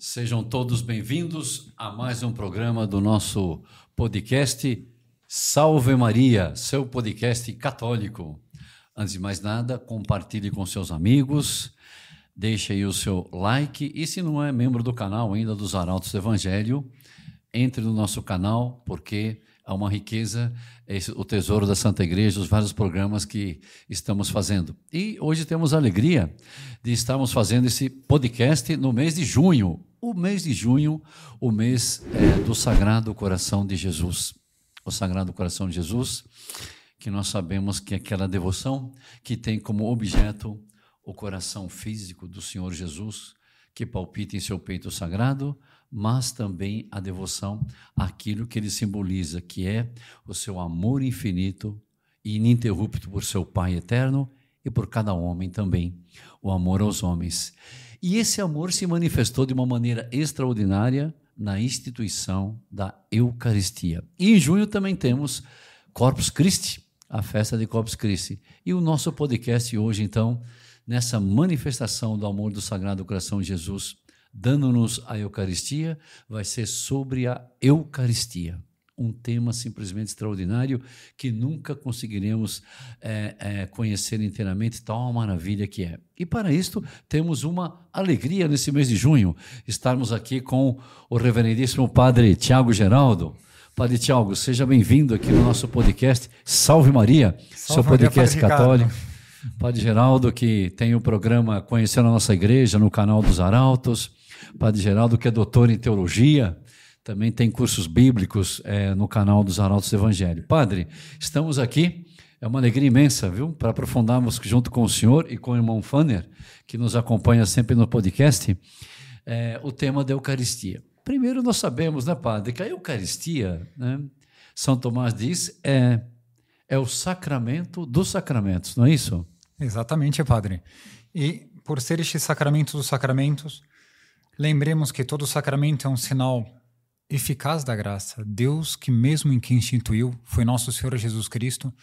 Sejam todos bem-vindos a mais um programa do nosso podcast Salve Maria, seu podcast católico. Antes de mais nada, compartilhe com seus amigos, deixe aí o seu like e se não é membro do canal ainda dos Arautos do Evangelho, entre no nosso canal porque há uma riqueza, esse, o tesouro da Santa Igreja, os vários programas que estamos fazendo. E hoje temos a alegria de estarmos fazendo esse podcast no mês de junho. O mês de junho, o mês é, do Sagrado Coração de Jesus. O Sagrado Coração de Jesus, que nós sabemos que é aquela devoção que tem como objeto o coração físico do Senhor Jesus, que palpita em seu peito sagrado, mas também a devoção àquilo que ele simboliza, que é o seu amor infinito e ininterrupto por seu Pai eterno e por cada homem também, o amor aos homens. E esse amor se manifestou de uma maneira extraordinária na instituição da Eucaristia. E em junho também temos Corpus Christi, a festa de Corpus Christi. E o nosso podcast hoje, então, nessa manifestação do amor do Sagrado Coração de Jesus, dando-nos a Eucaristia, vai ser sobre a Eucaristia. Um tema simplesmente extraordinário que nunca conseguiremos é, é, conhecer inteiramente, tal maravilha que é. E para isto, temos uma alegria nesse mês de junho, estarmos aqui com o reverendíssimo Padre Tiago Geraldo. Padre Tiago, seja bem-vindo aqui no nosso podcast Salve Maria, Salve seu podcast Maria, católico. Padre Geraldo, que tem o programa Conhecendo a Nossa Igreja no canal dos Arautos. Padre Geraldo, que é doutor em teologia, também tem cursos bíblicos é, no canal dos Arautos do Evangelho. Padre, estamos aqui, é uma alegria imensa, viu, para aprofundarmos junto com o senhor e com o irmão Fanner, que nos acompanha sempre no podcast, é, o tema da Eucaristia. Primeiro, nós sabemos, né, Padre, que a Eucaristia, né, São Tomás diz, é, é o sacramento dos sacramentos, não é isso? Exatamente, Padre. E por ser este sacramento dos sacramentos, Lembremos que todo sacramento é um sinal eficaz da graça. Deus, que mesmo em que instituiu, foi nosso Senhor Jesus Cristo.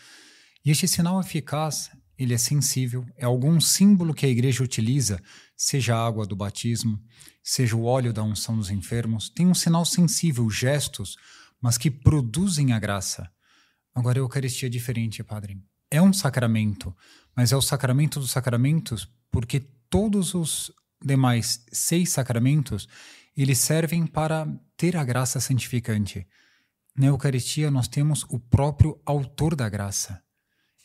E este sinal eficaz, ele é sensível, é algum símbolo que a igreja utiliza, seja a água do batismo, seja o óleo da unção dos enfermos, tem um sinal sensível, gestos, mas que produzem a graça. Agora a Eucaristia é diferente, Padre. É um sacramento, mas é o sacramento dos sacramentos porque todos os demais seis sacramentos, eles servem para ter a graça santificante. Na Eucaristia, nós temos o próprio autor da graça.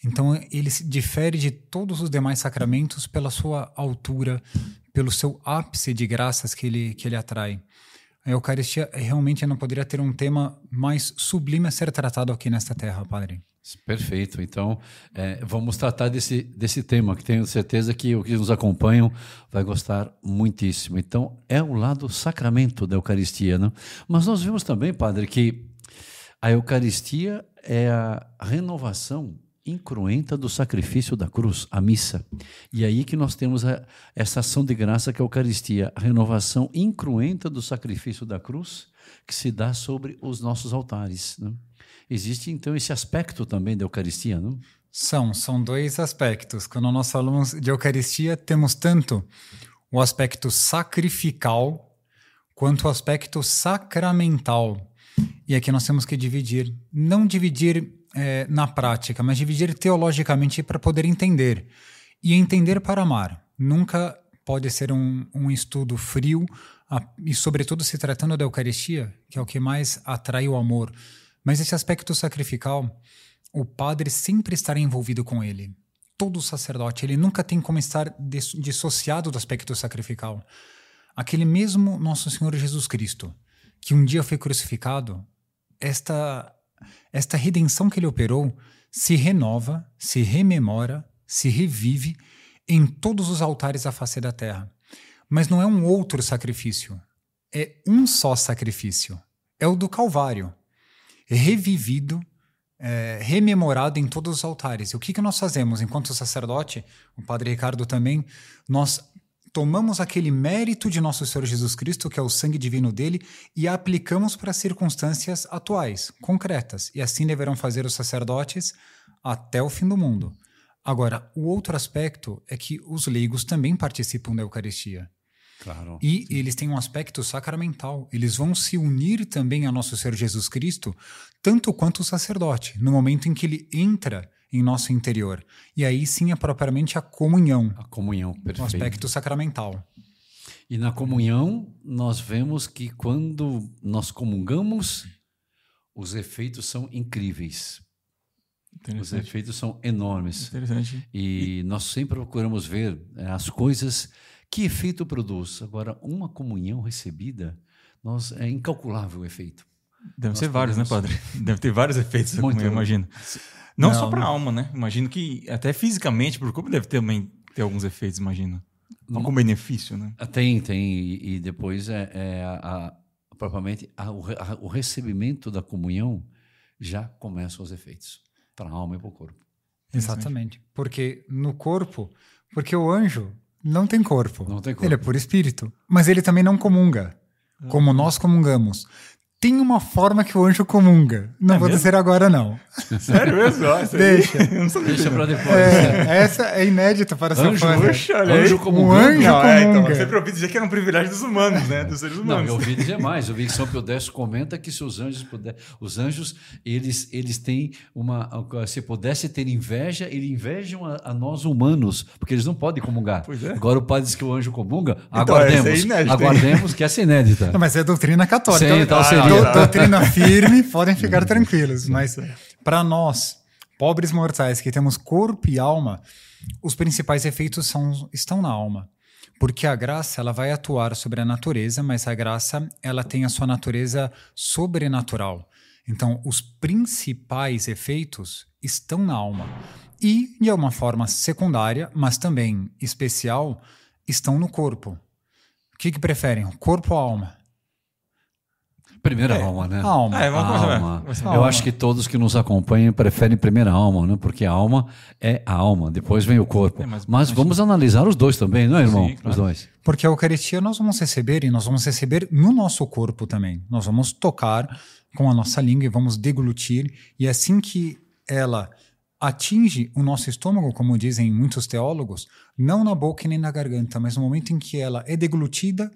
Então, ele se difere de todos os demais sacramentos pela sua altura, pelo seu ápice de graças que ele, que ele atrai. A Eucaristia realmente não poderia ter um tema mais sublime a ser tratado aqui nesta terra, Padre. Perfeito. Então, é, vamos tratar desse, desse tema, que tenho certeza que os que nos acompanham vai gostar muitíssimo. Então, é o lado sacramento da Eucaristia. Né? Mas nós vimos também, Padre, que a Eucaristia é a renovação incruenta do sacrifício da cruz, a missa. E é aí que nós temos a, essa ação de graça que é a Eucaristia, a renovação incruenta do sacrifício da cruz que se dá sobre os nossos altares. Né? Existe então esse aspecto também da Eucaristia, não? São, são dois aspectos. Quando nós falamos de Eucaristia, temos tanto o aspecto sacrificial quanto o aspecto sacramental. E aqui nós temos que dividir, não dividir é, na prática, mas dividir teologicamente para poder entender. E entender para amar. Nunca pode ser um, um estudo frio, a, e sobretudo se tratando da Eucaristia, que é o que mais atrai o amor mas esse aspecto sacrificial, o padre sempre estará envolvido com ele. Todo sacerdote, ele nunca tem como estar dissociado do aspecto sacrificial. Aquele mesmo nosso Senhor Jesus Cristo, que um dia foi crucificado, esta esta redenção que ele operou se renova, se rememora, se revive em todos os altares da face da terra. Mas não é um outro sacrifício, é um só sacrifício. É o do Calvário revivido, é, rememorado em todos os altares. E o que, que nós fazemos enquanto sacerdote, o Padre Ricardo também, nós tomamos aquele mérito de nosso Senhor Jesus Cristo, que é o sangue divino dele, e aplicamos para circunstâncias atuais, concretas. E assim deverão fazer os sacerdotes até o fim do mundo. Agora, o outro aspecto é que os leigos também participam da Eucaristia. Claro. E eles têm um aspecto sacramental. Eles vão se unir também a nosso Senhor Jesus Cristo, tanto quanto o sacerdote, no momento em que ele entra em nosso interior. E aí sim é propriamente a comunhão, A comunhão, o perfeito. aspecto sacramental. E na comunhão, nós vemos que quando nós comungamos, os efeitos são incríveis. Os Interessante. efeitos são enormes. Interessante. E nós sempre procuramos ver eh, as coisas que efeito produz. Agora, uma comunhão recebida, nós é incalculável o efeito. Deve Nós ser vários, né, podemos- padre? Deve ter vários efeitos, Muito. eu imagino. Não, Não, só para a alma, né? Imagino que até fisicamente, para o corpo, deve também ter alguns efeitos, imagino. Não com benefício, né? Ah, Tem, tem. E, e depois é, é a, a- propriamente a- o, o recebimento da comunhão já começam os efeitos para a alma e para o corpo. Exatamente. Porque no corpo, porque o anjo não tem corpo. Não tem corpo. Ele é por espírito. Mas ele também não comunga, como nós comungamos. Tem uma forma que o anjo comunga. Não É vou mesmo? dizer agora, não. Sério mesmo? Nossa, Deixa. Não sabia. Deixa para depois. É, essa é inédita para seu Anjo, fã. Poxa, olha Anjo como Um anjo Não, é, então, comunga. eu sempre ouvi dizer que era um privilégio dos humanos, né? Dos seres Não, humanos. eu ouvi dizer mais. Eu vi que São Pio X comenta que se os anjos puder, os anjos eles eles têm uma se pudesse ter inveja, eles invejam a, a nós humanos, porque eles não podem comungar. Pois é. Agora o padre diz que o anjo comunga. Então, aguardemos, essa é inédita, hein? aguardemos que essa é inédita. Não, mas é doutrina católica. Sim, então Ah, seria. Dou- doutrina firme, podem ficar tranquilos. Mas para nós, pobres mortais que temos corpo e alma, os principais efeitos são, estão na alma. Porque a graça ela vai atuar sobre a natureza, mas a graça ela tem a sua natureza sobrenatural. Então, os principais efeitos estão na alma. E, de uma forma secundária, mas também especial, estão no corpo. O que, que preferem? Corpo ou alma? Primeira É. alma, né? A alma. É coisa. alma. Eu Alma. acho que todos que nos acompanham preferem primeira alma, né? Porque a alma é a alma, depois vem o corpo. É, mas- mas mas- vamos analisar os dois também, não é, irmão? Sim, claro. Os dois. Porque a Eucaristia nós vamos receber e nós vamos receber no nosso corpo também. Nós vamos tocar com a nossa língua e vamos deglutir. E assim que ela atinge o nosso estômago, como dizem muitos teólogos, não na boca e nem na garganta, mas no momento em que ela é deglutida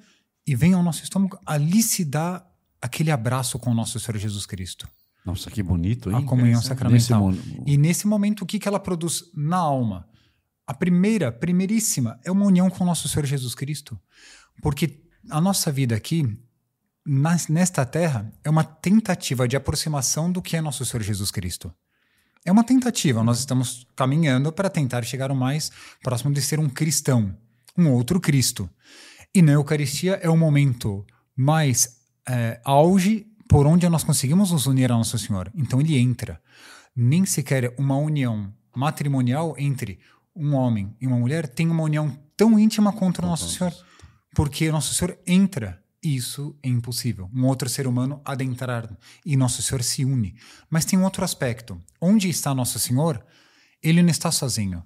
e vem ao nosso estômago, ali se dá aquele abraço com o nosso Senhor Jesus Cristo. Nossa, que bonito, hein? A comunhão Nesse sacramental. mo- E nesse momento, o que, que ela produz na alma? A primeira, primeiríssima, é uma união com o nosso Senhor Jesus Cristo. Porque a nossa vida aqui, nas- nesta terra, é uma tentativa de aproximação do que é nosso Senhor Jesus Cristo. É uma tentativa, nós estamos caminhando para tentar chegar o mais próximo de ser um cristão, um outro Cristo. E na Eucaristia é o momento mais é, auge por onde nós conseguimos nos unir a Nosso Senhor. Então ele entra. Nem sequer uma união matrimonial entre um homem e uma mulher tem uma união tão íntima contra o Nosso Senhor. Porque Nosso Senhor entra. Isso é impossível. Um outro ser humano adentrar e Nosso Senhor se une. Mas tem um outro aspecto. Onde está Nosso Senhor, ele não está sozinho.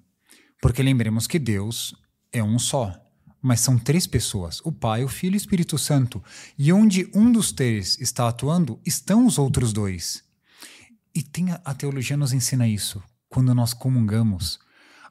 Porque lembremos que Deus é um só mas são três pessoas: o Pai, o Filho e o Espírito Santo. E onde um dos três está atuando, estão os outros dois. E tem a, a teologia nos ensina isso. Quando nós comungamos,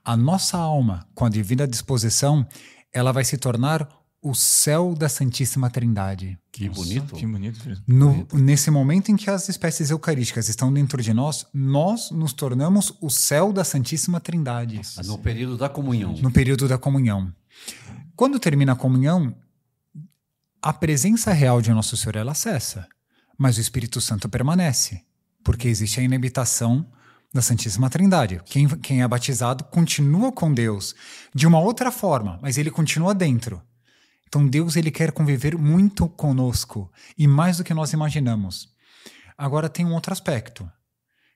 a nossa alma, com a devida disposição, ela vai se tornar o céu da Santíssima Trindade. Que Nossa, bonito. Que bonito. filho. No, nesse momento em que as espécies eucarísticas estão dentro de nós, nós nos tornamos o céu da Santíssima Trindade. No período da comunhão. no período da comunhão. Quando termina a comunhão, a presença real de Nosso Senhor ela cessa, mas o Espírito Santo permanece, porque existe a inabitação da Santíssima Trindade. Quem, quem é batizado continua com Deus de uma outra forma, mas ele continua dentro. Então Deus ele quer conviver muito conosco e mais do que nós imaginamos. Agora tem um outro aspecto,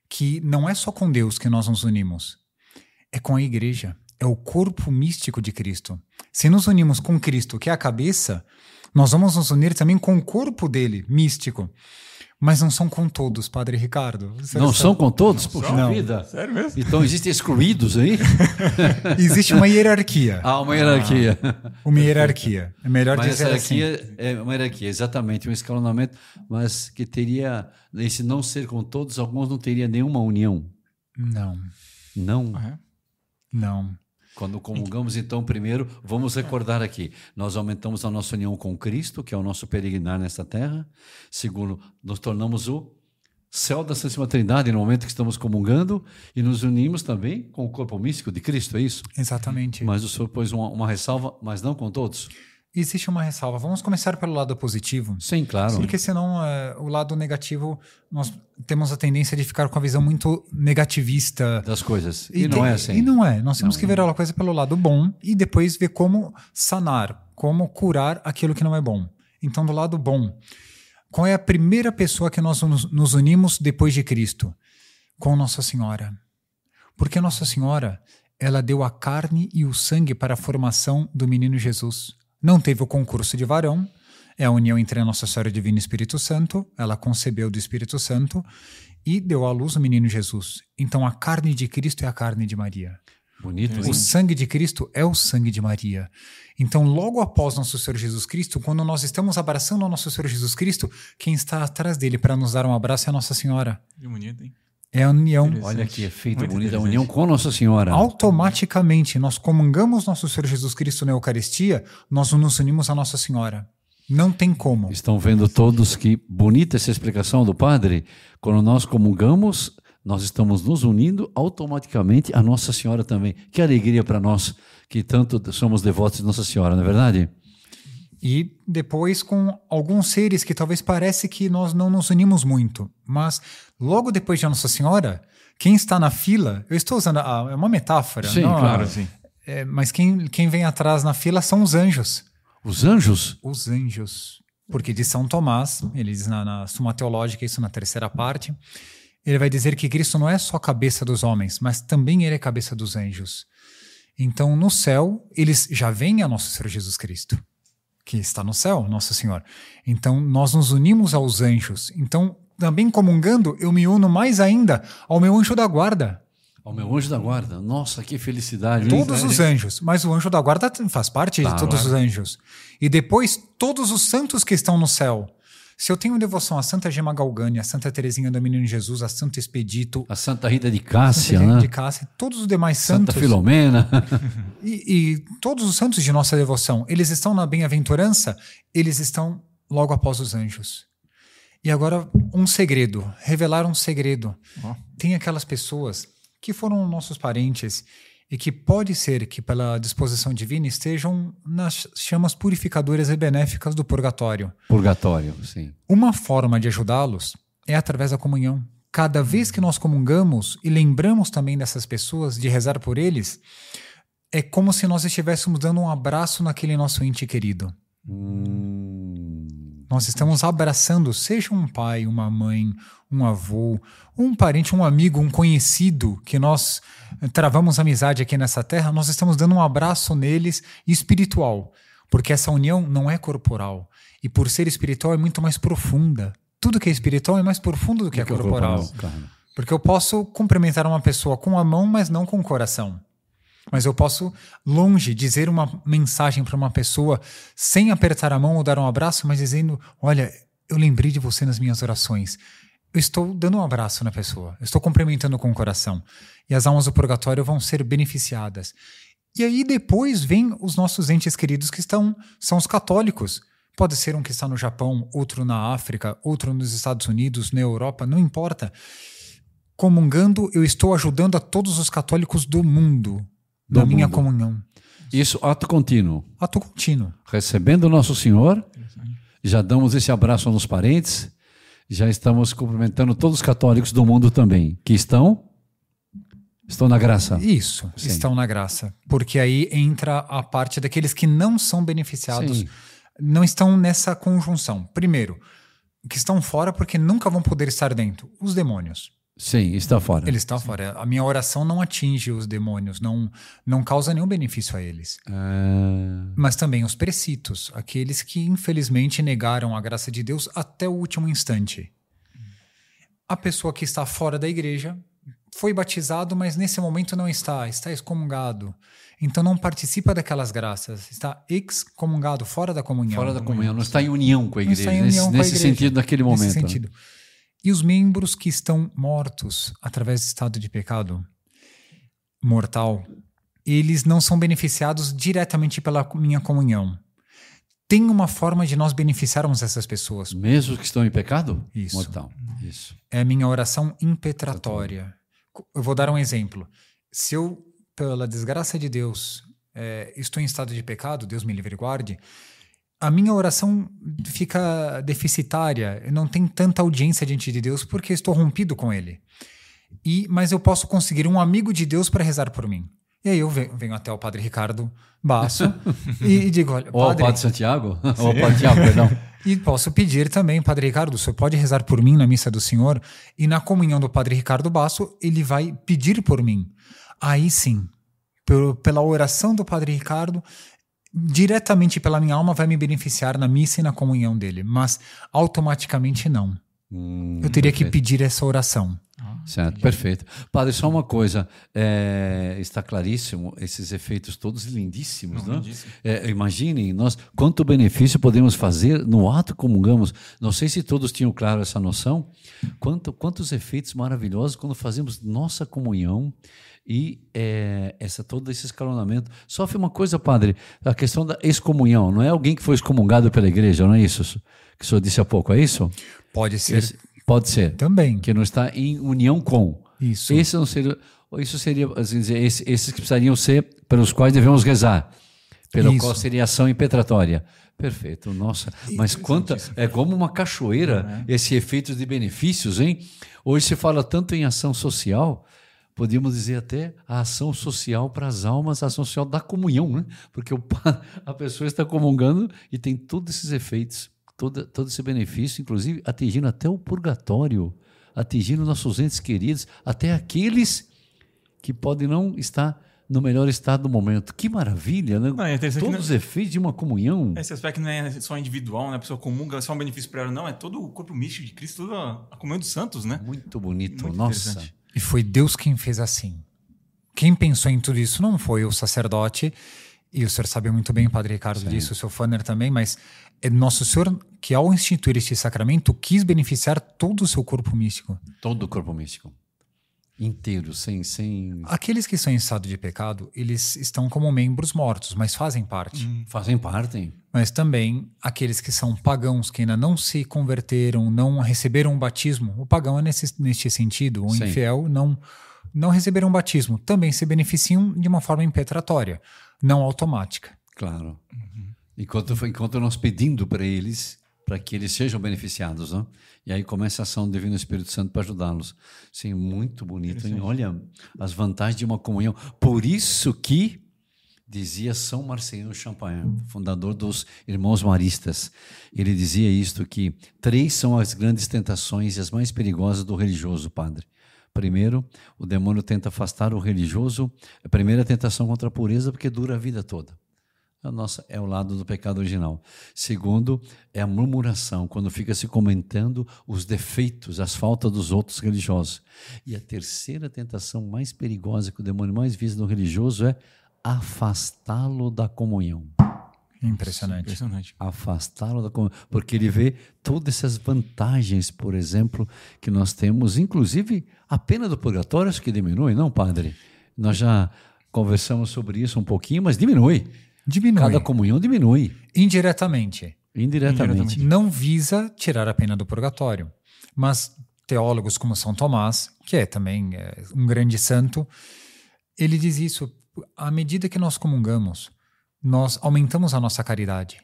que não é só com Deus que nós nos unimos, é com a igreja, é o corpo místico de Cristo. Se nos unimos com Cristo, que é a cabeça, nós vamos nos unir também com o corpo dele, místico. Mas não são com todos, Padre Ricardo. Você Não sabe. são com todos? Não. vida. Sério mesmo? Então existem excluídos aí? Existe uma hierarquia. Há uma hierarquia. Uma hierarquia. É melhor Mas essa dizer assim. hierarquia é uma hierarquia, exatamente, um escalonamento, mas que teria, esse não ser com todos, alguns não teria nenhuma união. Não, Não. Ah, é? não. Quando comungamos, então, primeiro, vamos recordar aqui: nós aumentamos a nossa união com Cristo, que é o nosso peregrinar nesta terra. Segundo, nos tornamos o céu da Santíssima Trindade no momento que estamos comungando e nos unimos também com o corpo místico de Cristo, é isso? Exatamente. Mas o senhor pôs uma, uma ressalva, mas não com todos? Existe uma ressalva. Vamos começar pelo lado positivo. Sim, claro. Porque senão é, o lado negativo, nós temos a tendência de ficar com a visão muito negativista. Das coisas. E, não é assim. E não é. Nós temos que ver a coisa pelo lado bom e depois ver como sanar, como curar aquilo que não é bom. Então, do lado bom, qual é a primeira pessoa que nós nos unimos depois de Cristo? Com Nossa Senhora. Porque Nossa Senhora, ela deu a carne e o sangue para a formação do menino Jesus. Não teve o concurso de varão, é a união entre a Nossa Senhora Divina e Espírito Santo, ela concebeu do Espírito Santo e deu à luz o menino Jesus. Então a carne de Cristo é a carne de Maria. Bonito, O sangue de Cristo é o sangue de Maria. Então, logo após nosso Senhor Jesus Cristo, quando nós estamos abraçando o nosso Senhor Jesus Cristo, quem está atrás dele para nos dar um abraço é a Nossa Senhora. Que bonito, hein? É a união. Olha que efeito Muito bonito, a interessante. união com Nossa Senhora. Automaticamente, nós comungamos nosso Senhor Jesus Cristo na Eucaristia, nós nos unimos a Nossa Senhora. Não tem como. Estão vendo todos que bonita essa explicação do padre? Quando nós comungamos, nós estamos nos unindo automaticamente a Nossa Senhora também. Que alegria para nós que tanto somos devotos de Nossa Senhora, não é verdade? E depois com alguns seres que talvez parece que nós não nos unimos muito, mas logo depois de Nossa Senhora, quem está na fila, eu estou usando a, é uma metáfora, Sim, não, claro, sim. é, mas quem, quem vem atrás na fila são os anjos. Os anjos? Os anjos. Porque de São Tomás, ele diz na, na Suma Teológica, isso na terceira parte, ele vai dizer que Cristo não é só cabeça dos homens, mas também ele é cabeça dos anjos. Então, no céu, eles já veem a nosso Senhor Jesus Cristo, que está no céu, Nosso Senhor. Então, nós nos unimos aos anjos. Então, também comungando, eu me uno mais ainda ao meu anjo da guarda. Ao meu anjo da guarda. Nossa, que felicidade. Todos os anjos, mas o anjo da guarda faz parte Tá, de todos claro. os anjos. E depois, todos os santos que estão no céu. Se eu tenho devoção a Santa Gema Galgânia, a Santa Teresinha do Menino Jesus, a Santo Expedito, A Santa Rita de Santa Cássia, Gema né? de Cássia, todos os demais Santa santos, Filomena. e, e todos os santos de nossa devoção, eles estão na bem-aventurança, eles estão logo após os anjos. E agora, um segredo, revelar um segredo. Ó. Tem aquelas pessoas que foram nossos parentes e que pode ser que, pela disposição divina, estejam nas chamas purificadoras e benéficas do purgatório. Purgatório, sim. Uma forma de ajudá-los é através da comunhão. Cada vez que nós comungamos e lembramos também dessas pessoas, de rezar por eles, é como se nós estivéssemos dando um abraço naquele nosso ente querido. Hum, Nós estamos abraçando, seja um pai, uma mãe, um avô, um parente, um amigo, um conhecido que nós eh, travamos amizade aqui nessa terra, nós estamos dando um abraço neles espiritual, porque essa união não é corporal. E por ser espiritual é muito mais profunda. Tudo que é espiritual é mais profundo do que é corporal. claro. Porque eu posso cumprimentar uma pessoa com a mão, mas não com o coração. Mas eu posso, longe, dizer uma mensagem para uma pessoa sem apertar a mão ou dar um abraço, mas dizendo: Olha, eu lembrei de você nas minhas orações. Eu estou dando um abraço na pessoa, eu estou cumprimentando com o coração. E as almas do purgatório vão ser beneficiadas. E aí depois vem os nossos entes queridos que estão, são os católicos. Pode ser um que está no Japão, outro na África, outro nos Estados Unidos, na Europa, não importa. Comungando, eu estou ajudando a todos os católicos do mundo Do na minha mundo. comunhão. Isso, ato contínuo. Ato contínuo. Recebendo o Nosso Senhor, já damos esse abraço nos parentes, já estamos cumprimentando todos os católicos do mundo também, que estão estão na graça. Isso, Sim. estão na graça. Porque aí entra a parte daqueles que não são beneficiados, Sim. não estão nessa conjunção. Primeiro, que estão fora porque nunca vão poder estar dentro. Os demônios. Sim, está fora. Eles estão fora. A minha oração não atinge os demônios, não, não causa nenhum benefício a eles. Ah, Mas também os precitos, aqueles que infelizmente negaram a graça de Deus até o último instante. A pessoa que está fora da igreja foi batizado, mas nesse momento não está, está excomungado. Então não participa daquelas graças, está excomungado, fora da comunhão. fora da comunhão, não está em união com a igreja, está nesse, com a nesse igreja. sentido, naquele Nesse momento. né? E os membros que estão mortos através do estado de pecado mortal, eles não são beneficiados diretamente pela minha comunhão. Tem uma forma de nós beneficiarmos essas pessoas. Mesmo que estão em pecado? Isso. Mortal. Isso. É a minha oração impetratória. Eu vou dar um exemplo. Se eu, pela desgraça de Deus, é, estou em estado de pecado, Deus me livre e guarde, a minha oração fica deficitária, não tem tanta audiência diante de Deus porque estou rompido com Ele. E, mas eu posso conseguir um amigo de Deus para rezar por mim. E aí eu venho, venho até o Padre Ricardo Basso e, e digo, olha, Ou ao padre, Padre Santiago? Ou ao Padre Tiago, perdão. e posso pedir também, Padre Ricardo, o senhor pode rezar por mim na missa do Senhor? E na comunhão do Padre Ricardo Basso, ele vai pedir por mim. Aí sim, pelo- pela oração do Padre Ricardo, diretamente pela minha alma vai me beneficiar na missa e na comunhão dele, mas automaticamente não. Hum, Eu teria que perfeito. pedir essa oração. Certo, perfeito. Padre, só uma coisa. é, está claríssimo, esses efeitos todos lindíssimos, Não, né? lindíssimo. É, imaginem, nós quanto benefício podemos fazer no ato que comungamos. Não sei se todos tinham claro essa noção. Quanto, quantos efeitos maravilhosos quando fazemos nossa comunhão e é, essa todo esse escalonamento. Sofre uma coisa, padre, a questão da excomunhão. Não é alguém que foi excomungado pela igreja, não é isso? Que o senhor disse há pouco, é isso? Pode ser Esse- pode ser também. que não está em união com. Isso. Esse não seria, ou isso seria, assim dizer, esse- esses que precisariam ser pelos quais devemos rezar, pelo Isso. qual seria ação impetratória. Perfeito, nossa. Mas quanta, é como uma cachoeira esse efeito de benefícios, hein? Hoje se fala tanto em ação social, podíamos dizer até a ação social para as almas, a ação social da comunhão, né? Porque o a pessoa está comungando e tem todos esses efeitos, todo, todo esse benefício, inclusive atingindo até o purgatório, atingindo nossos entes queridos, até aqueles que podem não estar no melhor estado do momento. Que maravilha, né? Não, é Todos os efeitos de uma comunhão. Esse aspecto não é só individual, né? A pessoa comunga, é só um benefício para ela. Não, é todo o corpo místico de Cristo, toda a comunhão dos santos, né? Muito bonito, Muito nossa. E foi Deus quem fez assim. Quem pensou em tudo isso não foi o sacerdote, e o senhor sabe muito bem, Padre Ricardo, disso, o seu Fanner também, mas é Nosso Senhor que, ao instituir este sacramento, quis beneficiar todo o seu corpo místico. Todo o corpo místico. Inteiro, sem. sem... Aqueles que estão em estado de pecado, eles estão como membros mortos, mas fazem parte. Fazem parte. Mas também aqueles que são pagãos, que ainda não se converteram, não receberam um batismo. O pagão é nesse, neste sentido, o Sim. infiel não, não receberam batismo. Também se beneficiam de uma forma impetratória, não automática. Claro. Enquanto, enquanto nós pedindo para eles, para que eles sejam beneficiados, né? E aí começa a ação do Divino Espírito Santo para ajudá-los. Sim, muito bonito, hein? Olha as vantagens de uma comunhão. Por isso que dizia São Marcelino Champagne, fundador dos Irmãos Maristas. Ele dizia isto que três são as grandes tentações e as mais perigosas do religioso, padre. Primeiro, o demônio tenta afastar o religioso. A primeira tentação contra a pureza, porque dura a vida toda. A nossa é o lado do pecado original. Segundo, é a murmuração, quando fica se comentando os defeitos, as faltas dos outros religiosos. E a terceira tentação mais perigosa que o demônio mais visa no religioso é afastá-lo da comunhão. Impressionante. Impressionante. Afastá-lo da comunhão. Porque ele vê todas essas vantagens, por exemplo, que nós temos, inclusive a pena do purgatório, acho que diminui, não, padre? Nós já conversamos sobre isso um pouquinho, mas diminui. Diminui. Cada comunhão diminui, Indiretamente. indiretamente. Não visa tirar a pena do purgatório. Mas teólogos como São Tomás, que é também é, um grande santo, ele diz isso. À medida que nós comungamos, nós aumentamos a nossa caridade.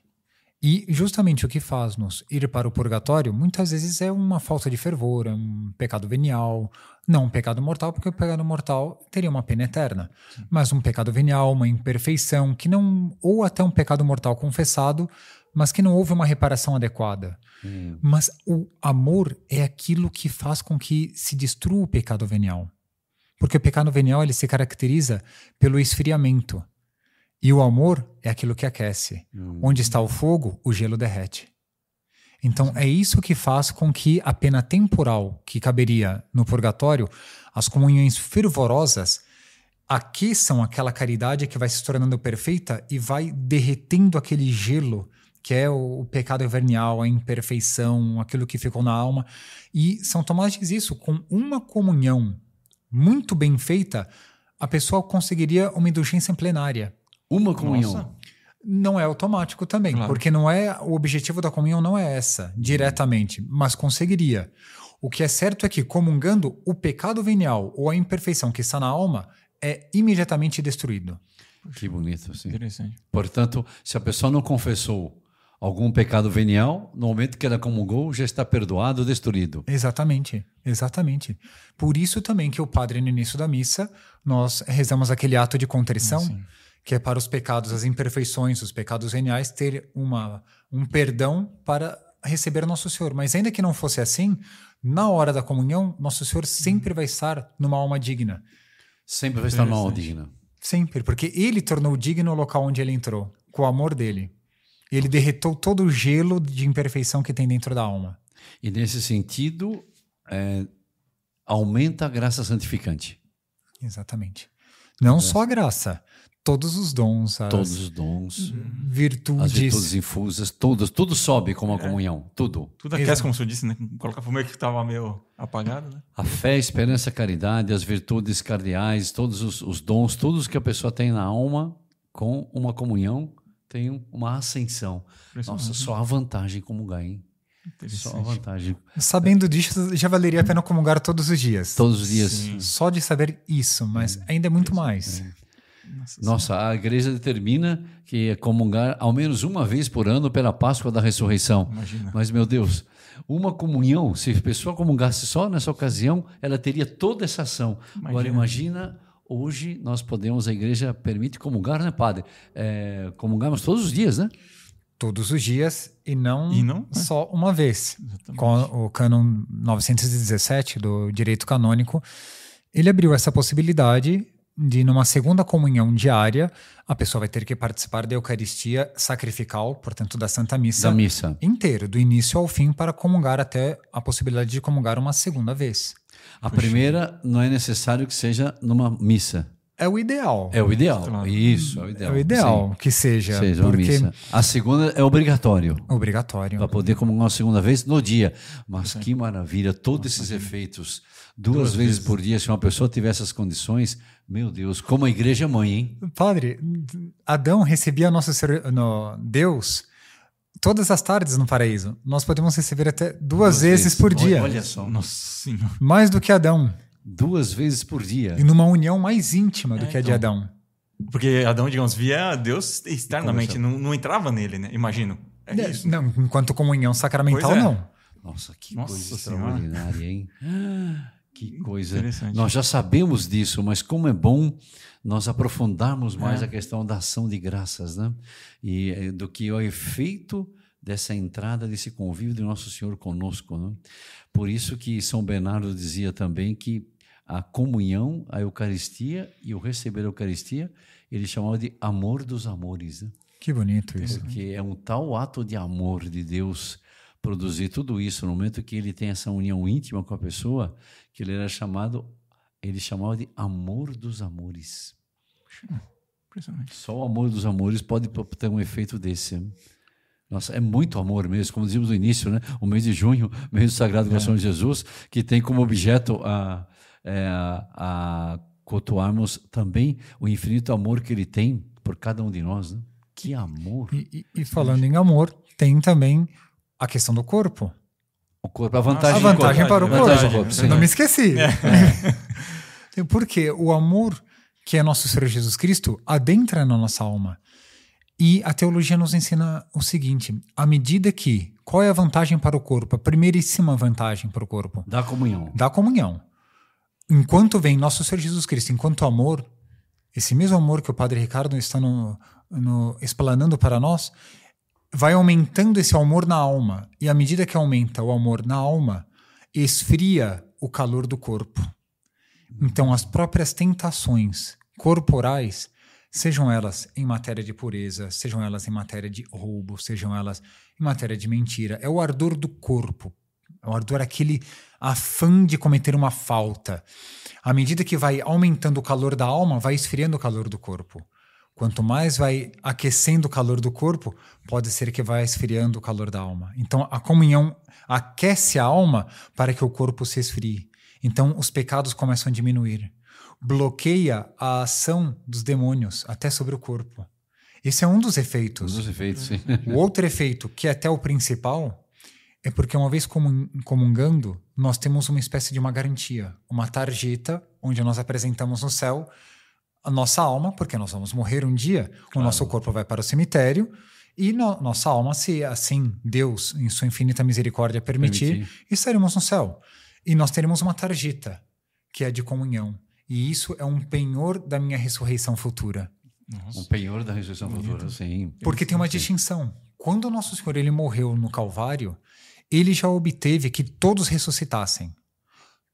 E justamente o que faz-nos ir para o purgatório, muitas vezes é uma falta de fervor, é um pecado venial, não um pecado mortal, porque o pecado mortal teria uma pena eterna, mas um pecado venial, uma imperfeição, que não, ou até um pecado mortal confessado, mas que não houve uma reparação adequada. Mas o amor é aquilo que faz com que se destrua o pecado venial. Porque o pecado venial ele se caracteriza pelo esfriamento. E o amor é aquilo que aquece. Onde está o fogo, o gelo derrete. Então é isso que faz com que a pena temporal que caberia no purgatório, as comunhões fervorosas, aqueçam aquela caridade que vai se tornando perfeita e vai derretendo aquele gelo que é o, o pecado venial, a imperfeição, aquilo que ficou na alma. E São Tomás diz isso, com uma comunhão muito bem feita, a pessoa conseguiria uma indulgência plenária. Uma comunhão. Nossa. Não é automático também, Claro. porque não é o objetivo da comunhão não é essa diretamente, mas conseguiria. O que é certo é que comungando o pecado venial ou a imperfeição que está na alma é imediatamente destruído. Que bonito, assim. Interessante. Portanto, se a pessoa não confessou algum pecado venial, no momento que ela comungou, já está perdoado, destruído. Exatamente, exatamente. Por isso também que o padre no início da missa nós rezamos aquele ato de contrição, Sim. Que é para os pecados, as imperfeições, os pecados veniais ter uma um perdão para receber nosso Senhor. Mas ainda que não fosse assim, na hora da comunhão, nosso Senhor sempre vai estar numa alma digna. Sempre vai estar numa alma digna. Sempre, porque ele tornou digno o local onde ele entrou, com o amor dele. Ele derretou todo o gelo de imperfeição que tem dentro da alma. E nesse sentido, é, aumenta a graça santificante. Exatamente. Não só a graça, todos os dons, as Todos os dons, virtudes. as virtudes infusas, todos, tudo sobe como a comunhão. Tudo. Tudo aquece, como o senhor disse, né? Colocar fumeiro que estava meio apagado, né? A fé, a esperança, a caridade, as virtudes cardeais, todos os, os dons, todos que a pessoa tem na alma, com uma comunhão, tem uma ascensão. Nossa, só há vantagem comungar, hein? Só Interessante. vantagem. Sabendo disso, já valeria a pena comungar todos os dias. Todos os dias. Sim. Só de saber isso, mas ainda é muito mais. Nossa, Nossa, a igreja determina que é comungar ao menos uma vez por ano pela Páscoa da ressurreição. Imagina. Mas, meu Deus, uma comunhão, se a pessoa comungasse só nessa ocasião, ela teria toda essa ação. Agora, imagina, hoje nós podemos, a igreja permite comungar, né, padre? É, comungamos todos os dias, né? Todos os dias e não, E não, é. só uma vez. Exatamente. Com o cânon 917 do direito canônico, ele abriu essa possibilidade de, numa segunda comunhão diária, a pessoa vai ter que participar da Eucaristia sacrificial, portanto, da Santa Missa, Da missa. inteiro, do início ao fim, para comungar até a possibilidade de comungar uma segunda vez. A primeira não é necessário que seja numa missa. É o ideal. É o ideal. Claro. Isso, é o É ideal. o ideal que seja, Sim, seja uma porque missa. A segunda é obrigatório. obrigatório. Para poder comungar uma segunda vez no dia. Mas que maravilha, todos esses efeitos. Duas, vezes, por dia, se uma pessoa tiver essas condições, meu Deus, como a igreja é mãe, hein? Padre, Adão recebia nosso Senhor- no Deus todas as tardes no paraíso. Nós podemos receber até duas, vezes, por Olha- dia. Olha só, Nossa senhora. Mais do que Adão. duas vezes por dia. E numa união mais íntima do É, que a de então. Adão. Porque Adão, digamos, via Deus externamente, não, não entrava nele, né? Imagino. É isso. Não, enquanto comunhão sacramental, é. não. Nossa, que Nossa coisa Senhora. extraordinária, hein? Que coisa. Interessante. Nós já sabemos disso, mas como é bom nós aprofundarmos mais É. a questão da ação de graças, né? E eh, do que é o efeito dessa entrada, desse convívio de Nosso Senhor conosco, né? Por isso que São Bernardo dizia também que a comunhão, a Eucaristia e o receber a Eucaristia, ele chamava de amor dos amores, né? Que bonito isso. Porque é um tal ato de amor de Deus produzir tudo isso no momento que ele tem essa união íntima com a pessoa, que ele era chamado, ele chamava de amor dos amores. Só o amor dos amores pode ter um efeito desse. Nossa, é muito amor mesmo, como dizíamos no início, né? O mês de junho, mês do Sagrado Coração de Jesus, que tem como objeto a, é, a, a cultuarmos também o infinito amor que ele tem por cada um de nós. Né? Que amor! E, e- e falando em amor, tem também a questão do corpo. O corpo, a vantagem, A vantagem corpo. para o é corpo. é não me esqueci. É. Porque o amor que é nosso Senhor Jesus Cristo adentra na nossa alma. E a teologia nos ensina o seguinte: à medida que. Qual é a vantagem para o corpo? A primeiríssima vantagem para o corpo? Da comunhão. Da comunhão. Enquanto vem nosso Senhor Jesus Cristo, enquanto amor, esse mesmo amor que o Padre Ricardo está no, no, explanando para nós, vai aumentando esse amor na alma. E à medida que aumenta o amor na alma, esfria o calor do corpo. Então, as próprias tentações corporais, sejam elas em matéria de pureza, sejam elas em matéria de roubo, sejam elas em matéria de mentira, é o ardor do corpo. É o ardor, aquele afã de cometer uma falta. À medida que vai aumentando o calor da alma, vai esfriando o calor do corpo. Quanto mais vai aquecendo o calor do corpo, pode ser que vai esfriando o calor da alma. Então, a comunhão aquece a alma para que o corpo se esfrie. Então, os pecados começam a diminuir. bloqueia a ação dos demônios até sobre o corpo. Esse é um dos efeitos. Um dos efeitos, sim. O outro efeito, que é até o principal, é porque uma vez comun- comungando, nós temos uma espécie de uma garantia, uma tarjeta onde nós apresentamos no céu a nossa alma, porque nós vamos morrer um dia, o nosso corpo vai para o cemitério e no- nossa alma, se assim Deus, em sua infinita misericórdia, permitir, Permitir. estaremos no céu. E nós teremos uma tarjeta, que é a de comunhão. E isso é um penhor da minha ressurreição futura. Um penhor da ressurreição futura, sim. Porque tem uma distinção. Quando o nosso Senhor ele morreu no Calvário, ele já obteve que todos ressuscitassem.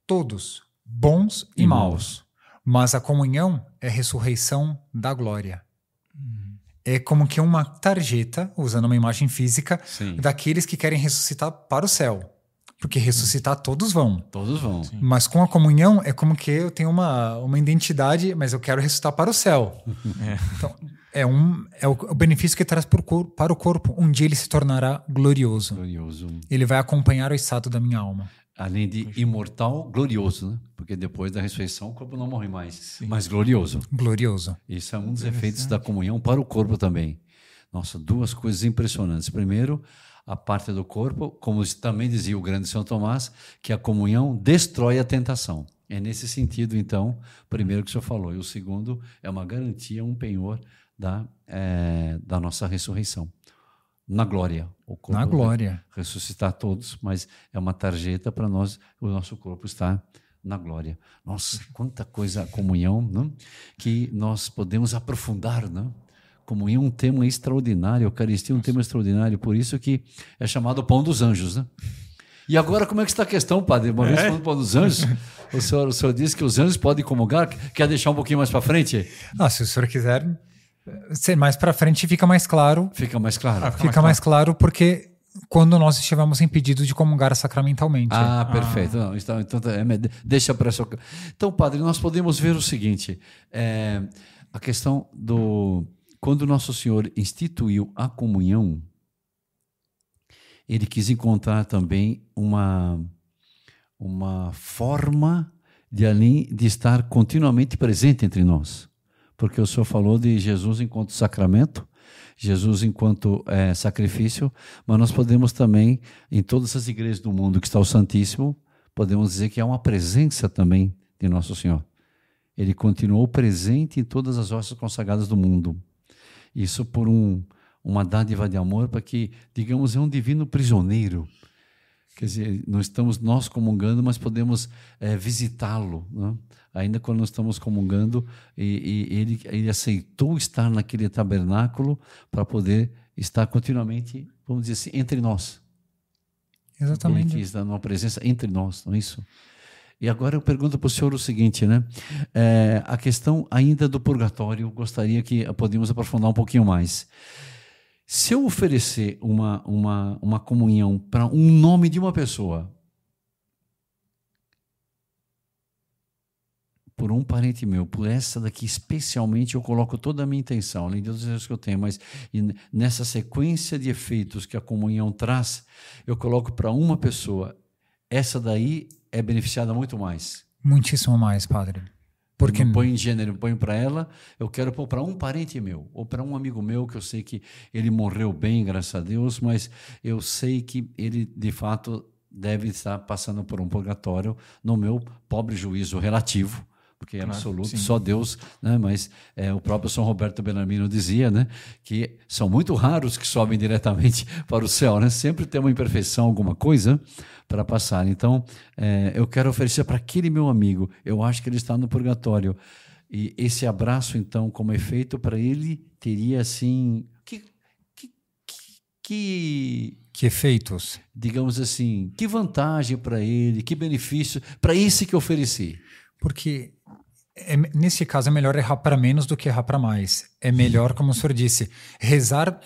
Todos, bons e, E maus. Mas a comunhão é a ressurreição da glória. É como que uma tarjeta, usando uma imagem física, Sim. daqueles que querem ressuscitar para o céu. Porque ressuscitar todos vão. Todos vão. Mas com a comunhão é como que eu tenho uma, uma identidade, mas eu quero ressuscitar para o céu. É. Então, é, um, é o, o benefício que traz cor- para o corpo. Um dia ele se tornará glorioso. Glorioso. Ele vai acompanhar o estado da minha alma. Além de imortal, glorioso, né? Porque depois da ressurreição o corpo não morre mais. Mas glorioso. Glorioso. Isso é um dos efeitos da comunhão para o corpo também. Nossa, duas coisas impressionantes. Primeiro, a parte do corpo, como também dizia o grande São Tomás, que a comunhão destrói a tentação. É nesse sentido, então, primeiro que o senhor falou. E o segundo é uma garantia, um penhor da, eh, da nossa ressurreição. Na glória. O corpo Na glória. ressuscitar todos, mas é uma tarjeta para nós, o nosso corpo estar na glória. Nossa, quanta coisa, comunhão, não? que nós podemos aprofundar, não? Comunhão é um tema extraordinário, Eucaristia é um tema extraordinário, por isso que é chamado Pão dos Anjos, né? E agora, como é que está a questão, padre? Uma vez falando do Pão dos Anjos, o senhor, o senhor disse que os anjos podem comungar, quer deixar um pouquinho mais para frente? Ah, se o senhor quiser ser mais para frente, fica mais claro. Fica mais claro. Ah, Fica mais claro porque quando nós estivermos impedidos de comungar sacramentalmente. Ah, perfeito. Não, então, então, é, deixa para essa. Então, padre, nós podemos ver o seguinte: é, a questão do. Quando Nosso Senhor instituiu a comunhão, ele quis encontrar também uma, uma forma de além de estar continuamente presente entre nós. Porque o senhor falou de Jesus enquanto sacramento, Jesus enquanto eh, sacrifício, mas nós podemos também, em todas as igrejas do mundo que está o Santíssimo, podemos dizer que há uma presença também de Nosso Senhor. Ele continuou presente em todas as hostes consagradas do mundo. Isso por um, uma dádiva de amor para que, digamos, é um divino prisioneiro. Quer dizer, não estamos nós comungando, mas podemos eh, visitá-lo. né? Ainda quando nós estamos comungando, e, e ele, ele aceitou estar naquele tabernáculo para poder estar continuamente, vamos dizer assim, entre nós. Ele Exatamente. quis dar uma presença entre nós, não é isso? E agora eu pergunto para o senhor o seguinte, né? É, a questão ainda do purgatório, gostaria que podíamos aprofundar um pouquinho mais. Se eu oferecer uma, uma, uma comunhão para um nome de uma pessoa, por um parente meu, por essa daqui especialmente, eu coloco toda a minha intenção, além dos desejos que eu tenho, mas nessa sequência de efeitos que a comunhão traz, eu coloco para uma pessoa. Essa daí é beneficiada muito mais. Muitíssimo mais, padre. Porque não põe em gênero, ponho para ela, eu quero pôr para um parente meu, ou para um amigo meu, que eu sei que ele morreu bem, graças a Deus, mas eu sei que ele, de fato, deve estar passando por um purgatório, no meu pobre juízo relativo, porque é absoluto, sim. só Deus, né? mas é, o próprio São Roberto Benamino dizia né? que são muito raros que sobem diretamente para o céu, né? sempre tem uma imperfeição, alguma coisa para passar. Então, é, eu quero oferecer para aquele meu amigo, eu acho que ele está no purgatório, e esse abraço, então, como efeito para ele, teria assim. Que, que, que- que que efeitos? digamos assim, que vantagem para ele, que benefício para esse que eu ofereci. Porque é- nesse caso é melhor errar para menos do que errar para mais. É melhor, como o senhor disse, rezar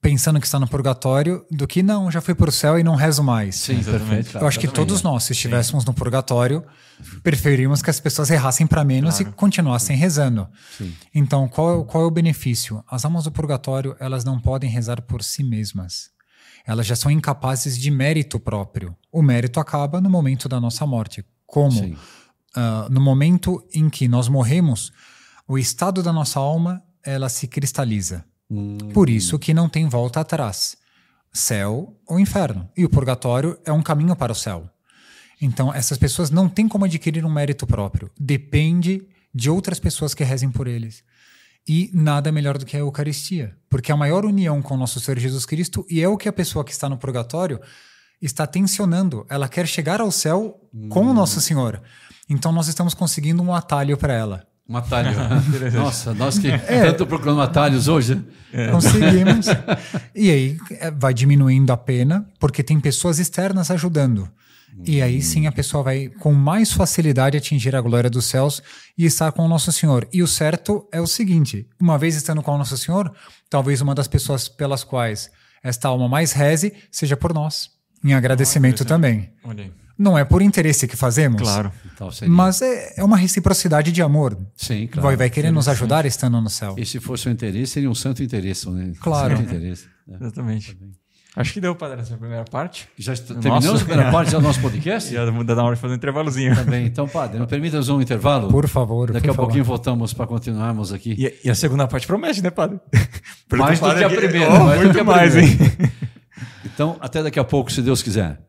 pensando que está no purgatório do que não, já fui para o céu e não rezo mais. Sim, Exatamente. perfeito. Eu acho que exatamente. todos nós, se estivéssemos no purgatório, preferíamos que as pessoas errassem para menos e continuassem rezando. Sim. Então, qual, é o- qual é o benefício? As almas do purgatório, elas não podem rezar por si mesmas. Elas já são incapazes de mérito próprio. O mérito acaba no momento da nossa morte. Como? Sim. Uh, no momento em que nós morremos, o estado da nossa alma ela se cristaliza. Hum. Por isso que não tem volta atrás. Céu ou inferno. E o purgatório é um caminho para o céu. Então, essas pessoas não têm como adquirir um mérito próprio. Depende de outras pessoas que rezem por eles. E nada melhor do que a Eucaristia, porque é a maior união com o nosso Senhor Jesus Cristo e é o que a pessoa que está no purgatório está tensionando. Ela quer chegar ao céu hum. com o Nosso Senhor. Então nós estamos conseguindo um atalho para ela. Um atalho. Nossa, nós que é. tanto procurando atalhos hoje. É. Conseguimos. e aí é, vai diminuindo a pena, porque tem pessoas externas ajudando. E aí sim a pessoa vai com mais facilidade atingir a glória dos céus e estar com o Nosso Senhor. E o certo é o seguinte: uma vez estando com o Nosso Senhor, talvez uma das pessoas pelas quais esta alma mais reze seja por nós, em agradecimento ah, também. Olha aí. Não é por interesse que fazemos. Claro. Mas é, é uma reciprocidade de amor. Sim, claro. Vai, vai querer nos ajudar estando no céu. E se fosse um interesse, seria um santo interesse. Né? Claro. Santo interesse. É. Exatamente. Tá Acho que deu, Padre, essa primeira parte. Já terminamos a primeira parte do nosso podcast? Já dá na hora de fazer um intervalozinho. Tá bem. Então, Padre, nos permita um intervalo? Por favor. Daqui por a favor. pouquinho voltamos para continuarmos aqui. E, e, a segunda parte promete, né, Padre? mais do que a primeira. Oh, mais muito mais, hein? Então, até daqui a pouco, se Deus quiser.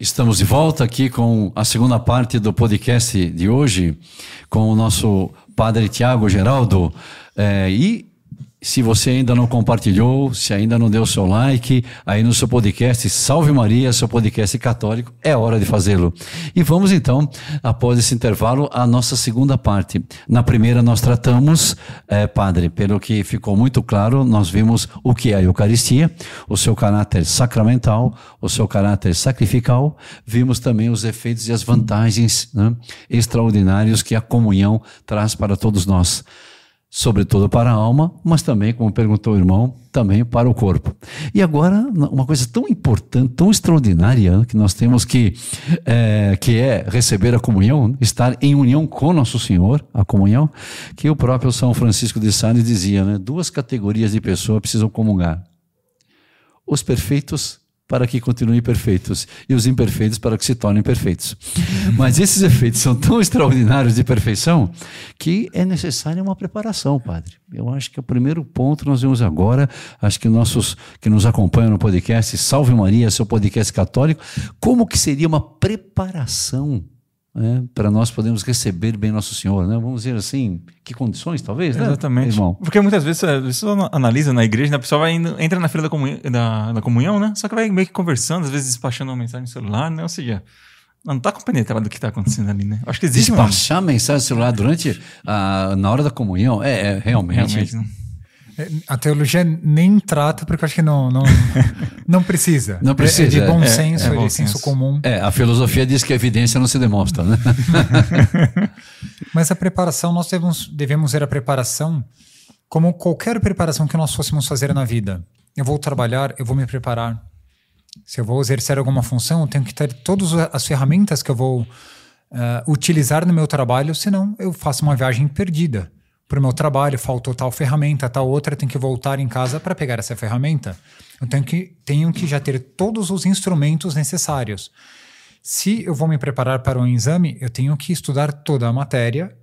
Estamos de volta aqui com a segunda parte do podcast de hoje, com o nosso padre Tiago Geraldo. É, e se você ainda não compartilhou, se ainda não deu seu like aí no seu podcast Salve Maria, seu podcast católico, é hora de fazê-lo. E vamos então, após esse intervalo, à nossa segunda parte. Na primeira nós tratamos, é, padre, pelo que ficou muito claro, nós vimos o que é a Eucaristia, o seu caráter sacramental, o seu caráter sacrificial, vimos também os efeitos e as vantagens né, que a comunhão traz para todos nós sobretudo para a alma, mas também, como perguntou o irmão, também para o corpo. E agora, uma coisa tão importante, tão extraordinária, que nós temos que, é, que é receber a comunhão, estar em união com Nosso Senhor, a comunhão, que o próprio São Francisco de Sales dizia, né? Duas categorias de pessoas precisam comungar. Os perfeitos para que continuem perfeitos e os imperfeitos para que se tornem perfeitos. Mas esses efeitos são tão extraordinários de perfeição que é necessária uma preparação, padre. Eu acho que o primeiro ponto nós vemos agora, acho que nossos que nos acompanham no podcast Salve Maria, seu podcast católico, como que seria uma preparação né, para nós podermos receber bem Nosso Senhor, né? Vamos dizer assim, que condições, talvez, né, Exatamente. Irmão? Porque muitas vezes a pessoa analisa na igreja, né, a pessoa vai indo, entra na fila da comunhão, da, da comunhão, né? Só que vai meio que conversando, às vezes despachando uma mensagem no celular, né? Ou seja, não está compenetrado do que está acontecendo ali, né? Acho que existe Despachar mensagem no celular durante a, na hora da comunhão é, é realmente. realmente né? A teologia nem trata, porque eu acho que não, não, não precisa. Não precisa. É, de bom é, senso, é, é de senso comum. É, a filosofia diz que a evidência não se demonstra, né? Mas a preparação, nós devemos, devemos ver a preparação como qualquer preparação que nós fôssemos fazer na vida. Eu vou trabalhar, eu vou me preparar. Se eu vou exercer alguma função, eu tenho que ter todas as ferramentas que eu vou uh, utilizar no meu trabalho, senão eu faço uma viagem perdida para o meu trabalho, faltou tal ferramenta, tal outra, tenho que voltar em casa para pegar essa ferramenta. Eu tenho que, tenho que já ter todos os instrumentos necessários. Se eu vou me preparar para um exame, eu tenho que estudar toda a matéria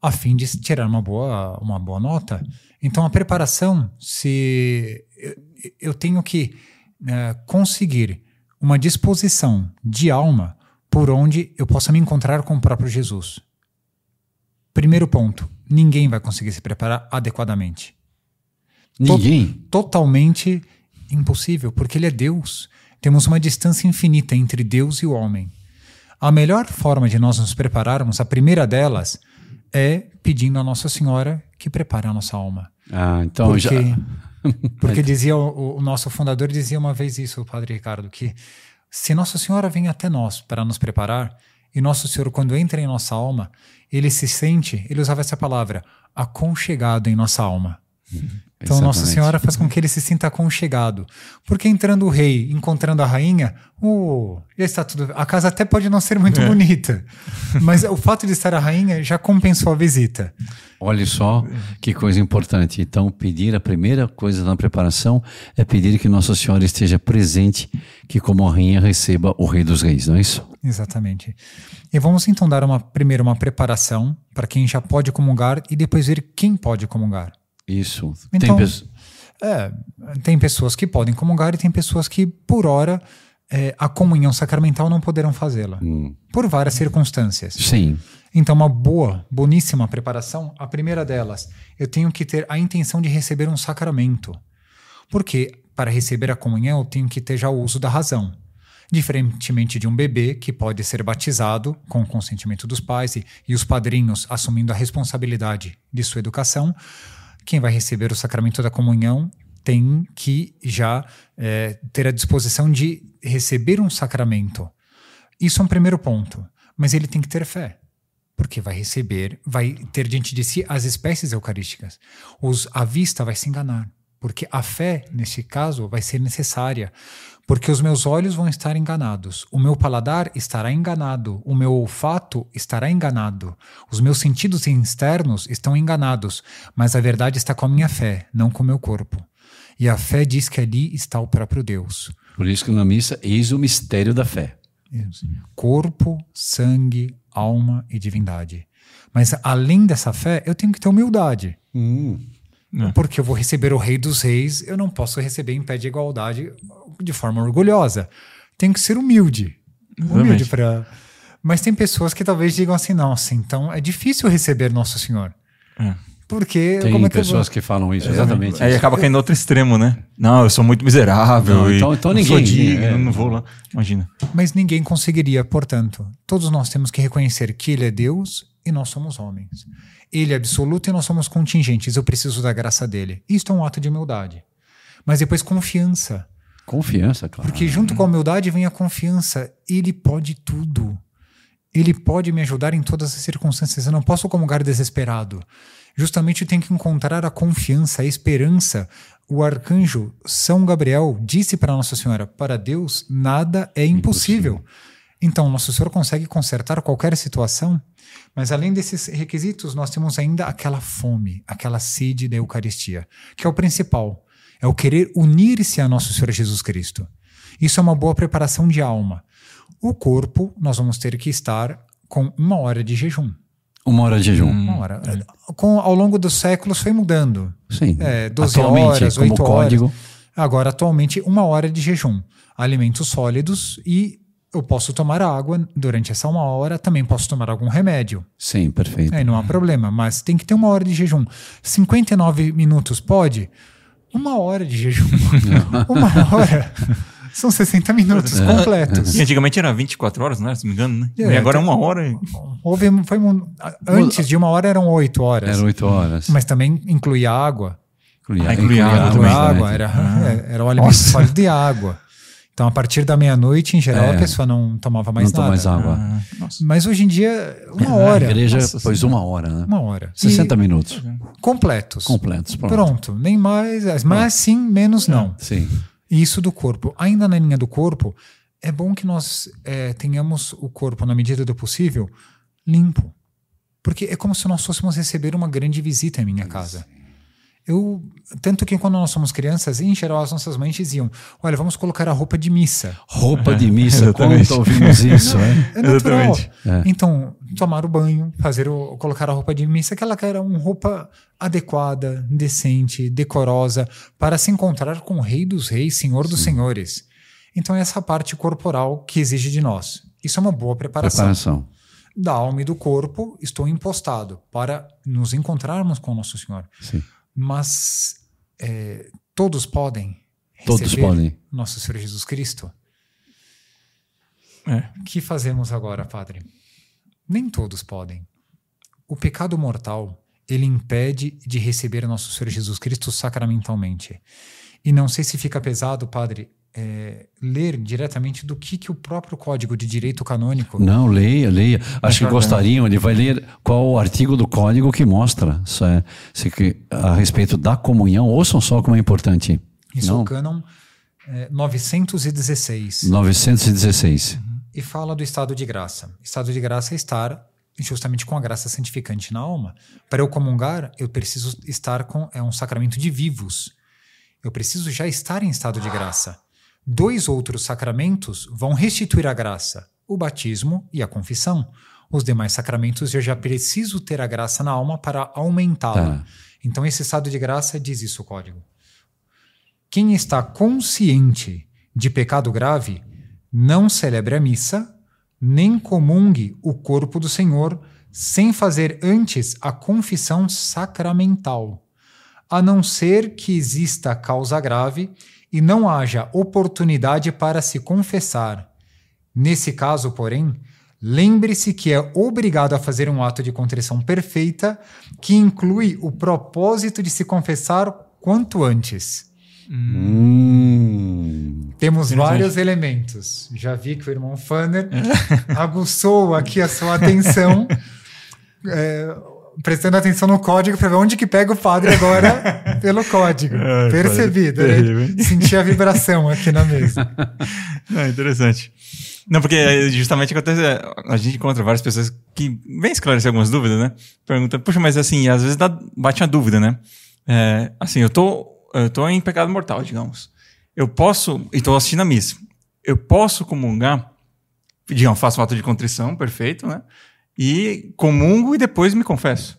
a fim de tirar uma boa, uma boa nota. Então, a preparação, se eu, eu tenho que uh, conseguir uma disposição de alma por onde eu possa me encontrar com o próprio Jesus. Primeiro ponto, ninguém vai conseguir se preparar adequadamente. Ninguém? To totalmente impossível, porque ele é Deus. Temos uma distância infinita entre Deus e o homem. A melhor forma de nós nos prepararmos, a primeira delas, é pedindo a Nossa Senhora que prepare a nossa alma. Ah, então porque, já. porque dizia o, o, nosso fundador dizia uma vez isso, o Padre Ricardo, que se Nossa Senhora vem até nós para nos preparar, e Nosso Senhor, quando entra em nossa alma, ele se sente, ele usava essa palavra, aconchegado em nossa alma. Uhum. Então, Nossa Exatamente. Senhora faz com que ele se sinta aconchegado. Porque entrando o rei, encontrando a rainha, oh, já está tudo. A casa até pode não ser muito bonita, mas o fato de estar a rainha já compensou a visita. Olha só que coisa importante. Então, pedir a primeira coisa na preparação é pedir que Nossa Senhora esteja presente, que como rainha receba o Rei dos Reis, não é isso? Exatamente. E vamos então dar uma, primeiro uma preparação para quem já pode comungar e depois ver quem pode comungar. Isso. Então- Tem pessoas. É, tem pessoas que podem comungar e tem pessoas que, por hora, é, a comunhão sacramental não poderão fazê-la. Por várias circunstâncias. Sim. Então, uma boa, boníssima preparação, a primeira delas, eu tenho que ter a intenção de receber um sacramento. Porque, para receber a comunhão, eu tenho que ter já o uso da razão. Diferentemente de um bebê que pode ser batizado com o consentimento dos pais e, e os padrinhos assumindo a responsabilidade de sua educação, quem vai receber o sacramento da comunhão tem que já eh, ter a disposição de receber um sacramento. Isso é um primeiro ponto. Mas ele tem que ter fé. Porque vai receber, vai ter diante de si as espécies eucarísticas. Os, a vista vai se enganar. Porque a fé, neste caso, vai ser necessária. Porque os meus olhos vão estar enganados, o meu paladar estará enganado, o meu olfato estará enganado, os meus sentidos externos estão enganados, mas a verdade está com a minha fé, não com o meu corpo. E a fé diz que ali está o próprio Deus. Por isso que na missa, eis o mistério da fé. Isso. Corpo, sangue, alma e divindade. Mas além dessa fé, eu tenho que ter humildade. É. Porque eu vou receber o Rei dos Reis, eu não posso receber em pé de igualdade de forma orgulhosa. Tenho que ser humilde. Humilde para. Mas tem pessoas que talvez digam assim: nossa, então é difícil receber Nosso Senhor. É. Porque. Tem como é que pessoas que falam isso, exatamente. Aí acaba caindo no outro extremo, né? Não, eu sou muito miserável. Não, e então- então não sou ninguém, digno, é. não vou lá. Imagina. Mas ninguém conseguiria, portanto. Todos nós temos que reconhecer que Ele é Deus e nós somos homens. Ele é absoluto e nós somos contingentes. Eu preciso da graça dele. Isto é um ato de humildade. Mas depois confiança. Confiança, claro. Porque junto com a humildade vem a confiança. Ele pode tudo. Ele pode me ajudar em todas as circunstâncias. Eu não posso comungar desesperado. Justamente eu tenho que encontrar a confiança, a esperança. O arcanjo São Gabriel disse para Nossa Senhora: para Deus nada é impossível. Então, Nosso Senhor consegue consertar qualquer situação. Mas além desses requisitos, nós temos ainda aquela fome, aquela sede da Eucaristia, que é o principal. É o querer unir-se a Nosso Senhor Jesus Cristo. Isso é uma boa preparação de alma. O corpo, nós vamos ter que estar com uma hora de jejum. Uma hora de jejum. Uma hora. Com, ao longo dos séculos foi mudando. Sim. É, 12 Atualmente, horas, como 8 código. horas. Agora, atualmente, uma hora de jejum. Alimentos sólidos e eu posso tomar água durante essa uma hora, também posso tomar algum remédio. Sim, perfeito. Aí não há problema, mas tem que ter uma hora de jejum. 59 minutos pode? Uma hora de jejum. uma hora. São 60 minutos completos. E antigamente era 24 horas, não era? Se não me engano, né? É, e agora é então- uma hora. e- Houve, foi, um- antes de uma hora eram oito horas. Eram oito horas. Mas também incluía água. Incluía, Ah, incluía água água também. Incluía água, era, é, era o alimento Nossa. sólido de água. Então, a partir da meia-noite, em geral, É. a pessoa não tomava mais Não toma nada. mais água. Ah, nossa. Mas hoje em dia, uma A hora. igreja Nossa pôs uma hora, né? Uma hora. 60 E minutos. completos. Completos. Pronto. Pronto. Nem mais, mais sim, menos não. Sim. Isso do corpo. Ainda na linha do corpo, é bom que nós é, tenhamos o corpo, na medida do possível, limpo. Porque é como se nós fôssemos receber uma grande visita em minha casa. Eu, tanto que quando nós somos crianças, em geral as nossas mães diziam: Olha, vamos colocar a roupa de missa. Roupa de missa. Exatamente. Quanto ouvimos isso, é? É natural. Exatamente. É. Então, tomar o banho, fazer o, colocar a roupa de missa, aquela que era uma roupa adequada, decente, decorosa, para se encontrar com o Rei dos Reis, Senhor dos Senhores. Então, é essa parte corporal que exige de nós. Isso é uma boa preparação. Preparação. Da alma e do corpo, estou impostado para nos encontrarmos com o Nosso Senhor. Sim. Mas é, todos podem Todos receber podem. Nosso Senhor Jesus Cristo? É. O que fazemos agora, Padre? Nem todos podem. O pecado mortal, ele impede de receber nosso Senhor Jesus Cristo sacramentalmente. E não sei se fica pesado, Padre, é, ler diretamente do que, que o próprio Código de Direito Canônico. Não, leia, leia. Acho que Uhum. gostariam, ele vai ler qual o artigo do código que mostra isso é, se que, a respeito da comunhão. Ouçam só como é importante. Isso é Não? o cânon é, 916. 916. E fala do estado de graça. Estado de graça é estar justamente com a graça santificante na alma. Para eu comungar, eu preciso estar com. É um sacramento de vivos. Eu preciso já estar em estado de graça. Dois outros sacramentos vão restituir a graça: o batismo e a confissão. Os demais sacramentos eu já preciso ter a graça na alma para aumentá-la. Tá. Então, esse estado de graça diz isso o código. Quem está consciente de pecado grave não celebre a missa, nem comungue o corpo do Senhor, sem fazer antes a confissão sacramental, a não ser que exista causa grave e não haja oportunidade para se confessar. Nesse caso, porém, lembre-se que é obrigado a fazer um ato de contrição perfeita que inclui o propósito de se confessar quanto antes. Hum. Temos vários elementos. Já vi que o irmão Fanner aguçou aqui a sua atenção, é, prestando atenção no código para ver onde que pega o padre agora pelo código. Ai, Percebido, padre, né? hein? Senti a vibração aqui na mesa. É interessante. Não, porque é, justamente acontece, é, a gente encontra várias pessoas que vêm esclarecer algumas dúvidas, né? Pergunta, puxa, mas assim, às vezes dá, bate a dúvida, né? É, assim, eu tô, eu tô em pecado mortal, digamos. Eu posso, e tô assistindo a missa, eu posso comungar, digamos, faço um ato de contrição, perfeito, né? E comungo e depois me confesso.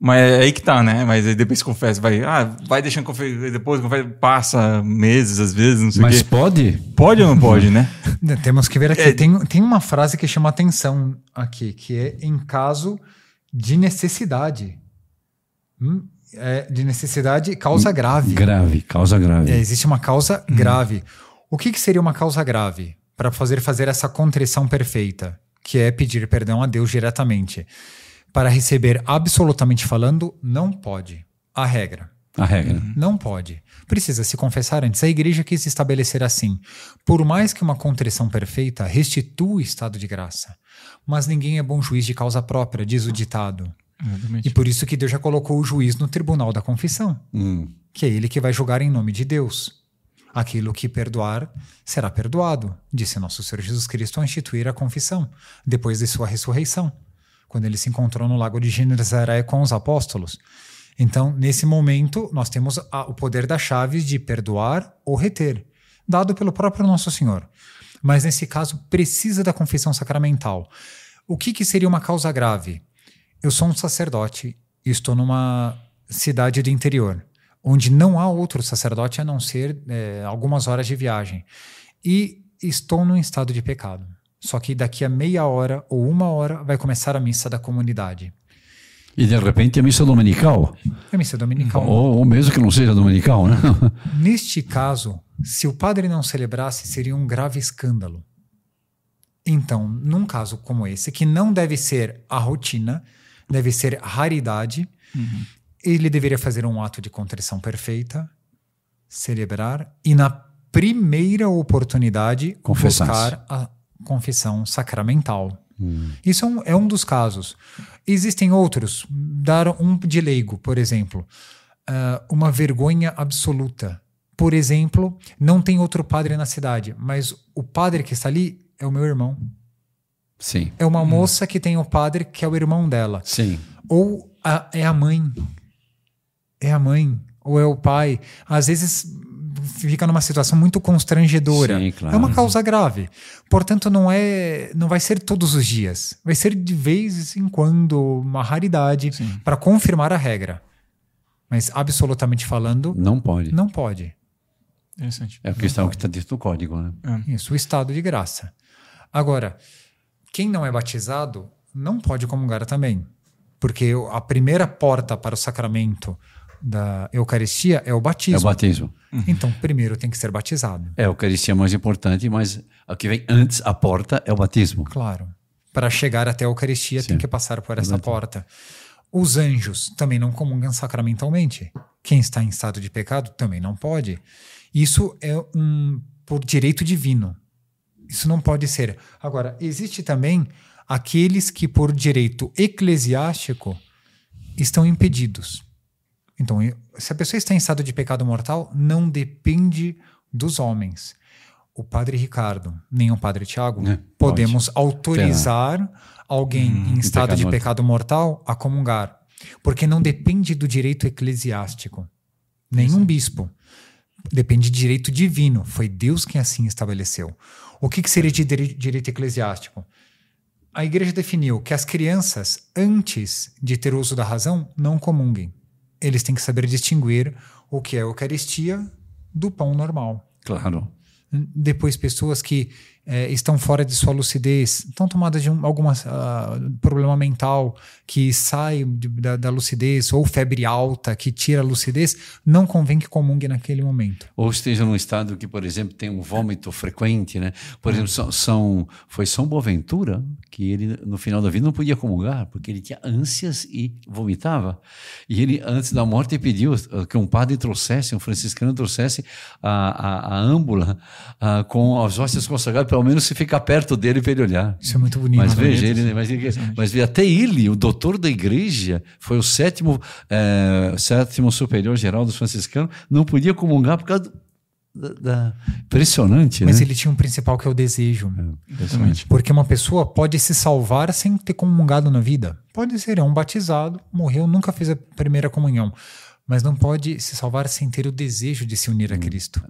Mas é aí que tá, né? Mas aí depois confessa, vai, ah, vai deixando confessar, depois confessa, passa meses, às vezes, não sei o Mas quê. pode? Pode ou não pode, né? Temos que ver aqui. É. Tem, tem uma frase que chama atenção aqui, que é em caso de necessidade. Hum, é, de necessidade, causa grave. Grave, causa grave. É, existe uma causa grave. O que, que seria uma causa grave? Para fazer fazer essa contrição perfeita, que é pedir perdão a Deus diretamente. Para receber absolutamente falando, não pode. A regra. A regra. Não pode. Precisa se confessar antes. A igreja quis estabelecer assim. Por mais que uma contrição perfeita restitua o estado de graça. Mas ninguém é bom juiz de causa própria, diz o ditado. E por isso que Deus já colocou o juiz no tribunal da confissão Hum. que é ele que vai julgar em nome de Deus. Aquilo que perdoar será perdoado, disse nosso Senhor Jesus Cristo ao instituir a confissão, depois de sua ressurreição, quando ele se encontrou no lago de Genezaré com os apóstolos. Então, nesse momento, nós temos a- o poder das chaves de perdoar ou reter, dado pelo próprio nosso Senhor. Mas nesse caso, precisa da confissão sacramental. O que, que seria uma causa grave? Eu sou um sacerdote e estou numa cidade do interior, onde não há outro sacerdote a não ser é, algumas horas de viagem. E estou num estado de pecado. Só que daqui a meia hora ou uma hora vai começar a missa da comunidade. E de repente a missa dominical. A missa dominical. Ou, ou mesmo que não seja dominical, né? Neste caso, se o padre não celebrasse, seria um grave escândalo. Então, num caso como esse, que não deve ser a rotina, deve ser raridade, ele deveria fazer um ato de contrição perfeita, celebrar e, na primeira oportunidade, buscar a confissão sacramental. Isso é um, é um dos casos. Existem outros. Dar um de leigo, por exemplo. Ah, uma vergonha absoluta. Por exemplo, não tem outro padre na cidade, mas o padre que está ali é o meu irmão. Sim. É uma moça que tem o padre que é o irmão dela. Sim. Ou a- é a mãe. É a mãe. Ou é o pai. Às vezes fica numa situação muito constrangedora. Sim, claro. É uma causa grave. Portanto, não é, não vai ser todos os dias. Vai ser de vez em quando uma raridade para confirmar a regra. Mas absolutamente falando, Não pode. não pode. Interessante. É a questão que está dentro do código, né? Isso, o estado de graça. Agora, quem não é batizado não pode comungar também. Porque a primeira porta para o sacramento da Eucaristia é o É o batismo. batismo. Então, primeiro tem que ser batizado. É, a Eucaristia é mais importante, mas o que vem antes, a porta, é o batismo. Claro. Para chegar até a Eucaristia tem Sim. que passar por essa porta. Os anjos também não comungam sacramentalmente. Quem está em estado de pecado também não pode. Isso é um por direito divino. Isso não pode ser. Agora, existe também aqueles que, por direito eclesiástico, estão impedidos. Então, se a pessoa está em estado de pecado mortal, não depende dos homens. O padre Ricardo, nem o padre Tiago, É, podemos autorizar alguém Hum, em estado pecado de pecado mortal a comungar. Porque não depende do direito eclesiástico. Nenhum bispo. Depende de direito divino. Foi Deus quem assim estabeleceu. O que, que seria de dire- direito eclesiástico? A igreja definiu que as crianças, antes de ter uso da razão, não comunguem. Eles têm que saber distinguir o que é a Eucaristia do pão normal. Claro. Depois, pessoas que eh, estão fora de sua lucidez, estão tomadas de um algum problema mental que sai de- da, da lucidez, ou febre alta que tira a lucidez, não convém que comungue naquele momento. Ou esteja num estado que, por exemplo, tem um vômito frequente, né? Por exemplo, São, São- foi São Boaventura que ele, no final da vida, não podia comungar, porque ele tinha ânsias e vomitava. E ele, antes da morte, pediu eh, que um padre trouxesse, um franciscano trouxesse a, a, a âmbula ah, com as hóstias consagradas, pelo menos se ficar perto dele para ele olhar. Isso é muito bonito. Mas né? veja, ele, mas, ele, mas veja, até ele, o doutor da igreja, foi o sétimo, eh, sétimo superior geral dos franciscanos, não podia comungar por causa do- da, da- impressionante, Mas né? ele tinha um principal que é o desejo. Exatamente. Porque uma pessoa pode se salvar sem ter comungado na vida. Pode ser, é um batizado, morreu, nunca fez a primeira comunhão. Mas não pode se salvar sem ter o desejo de se unir a Cristo.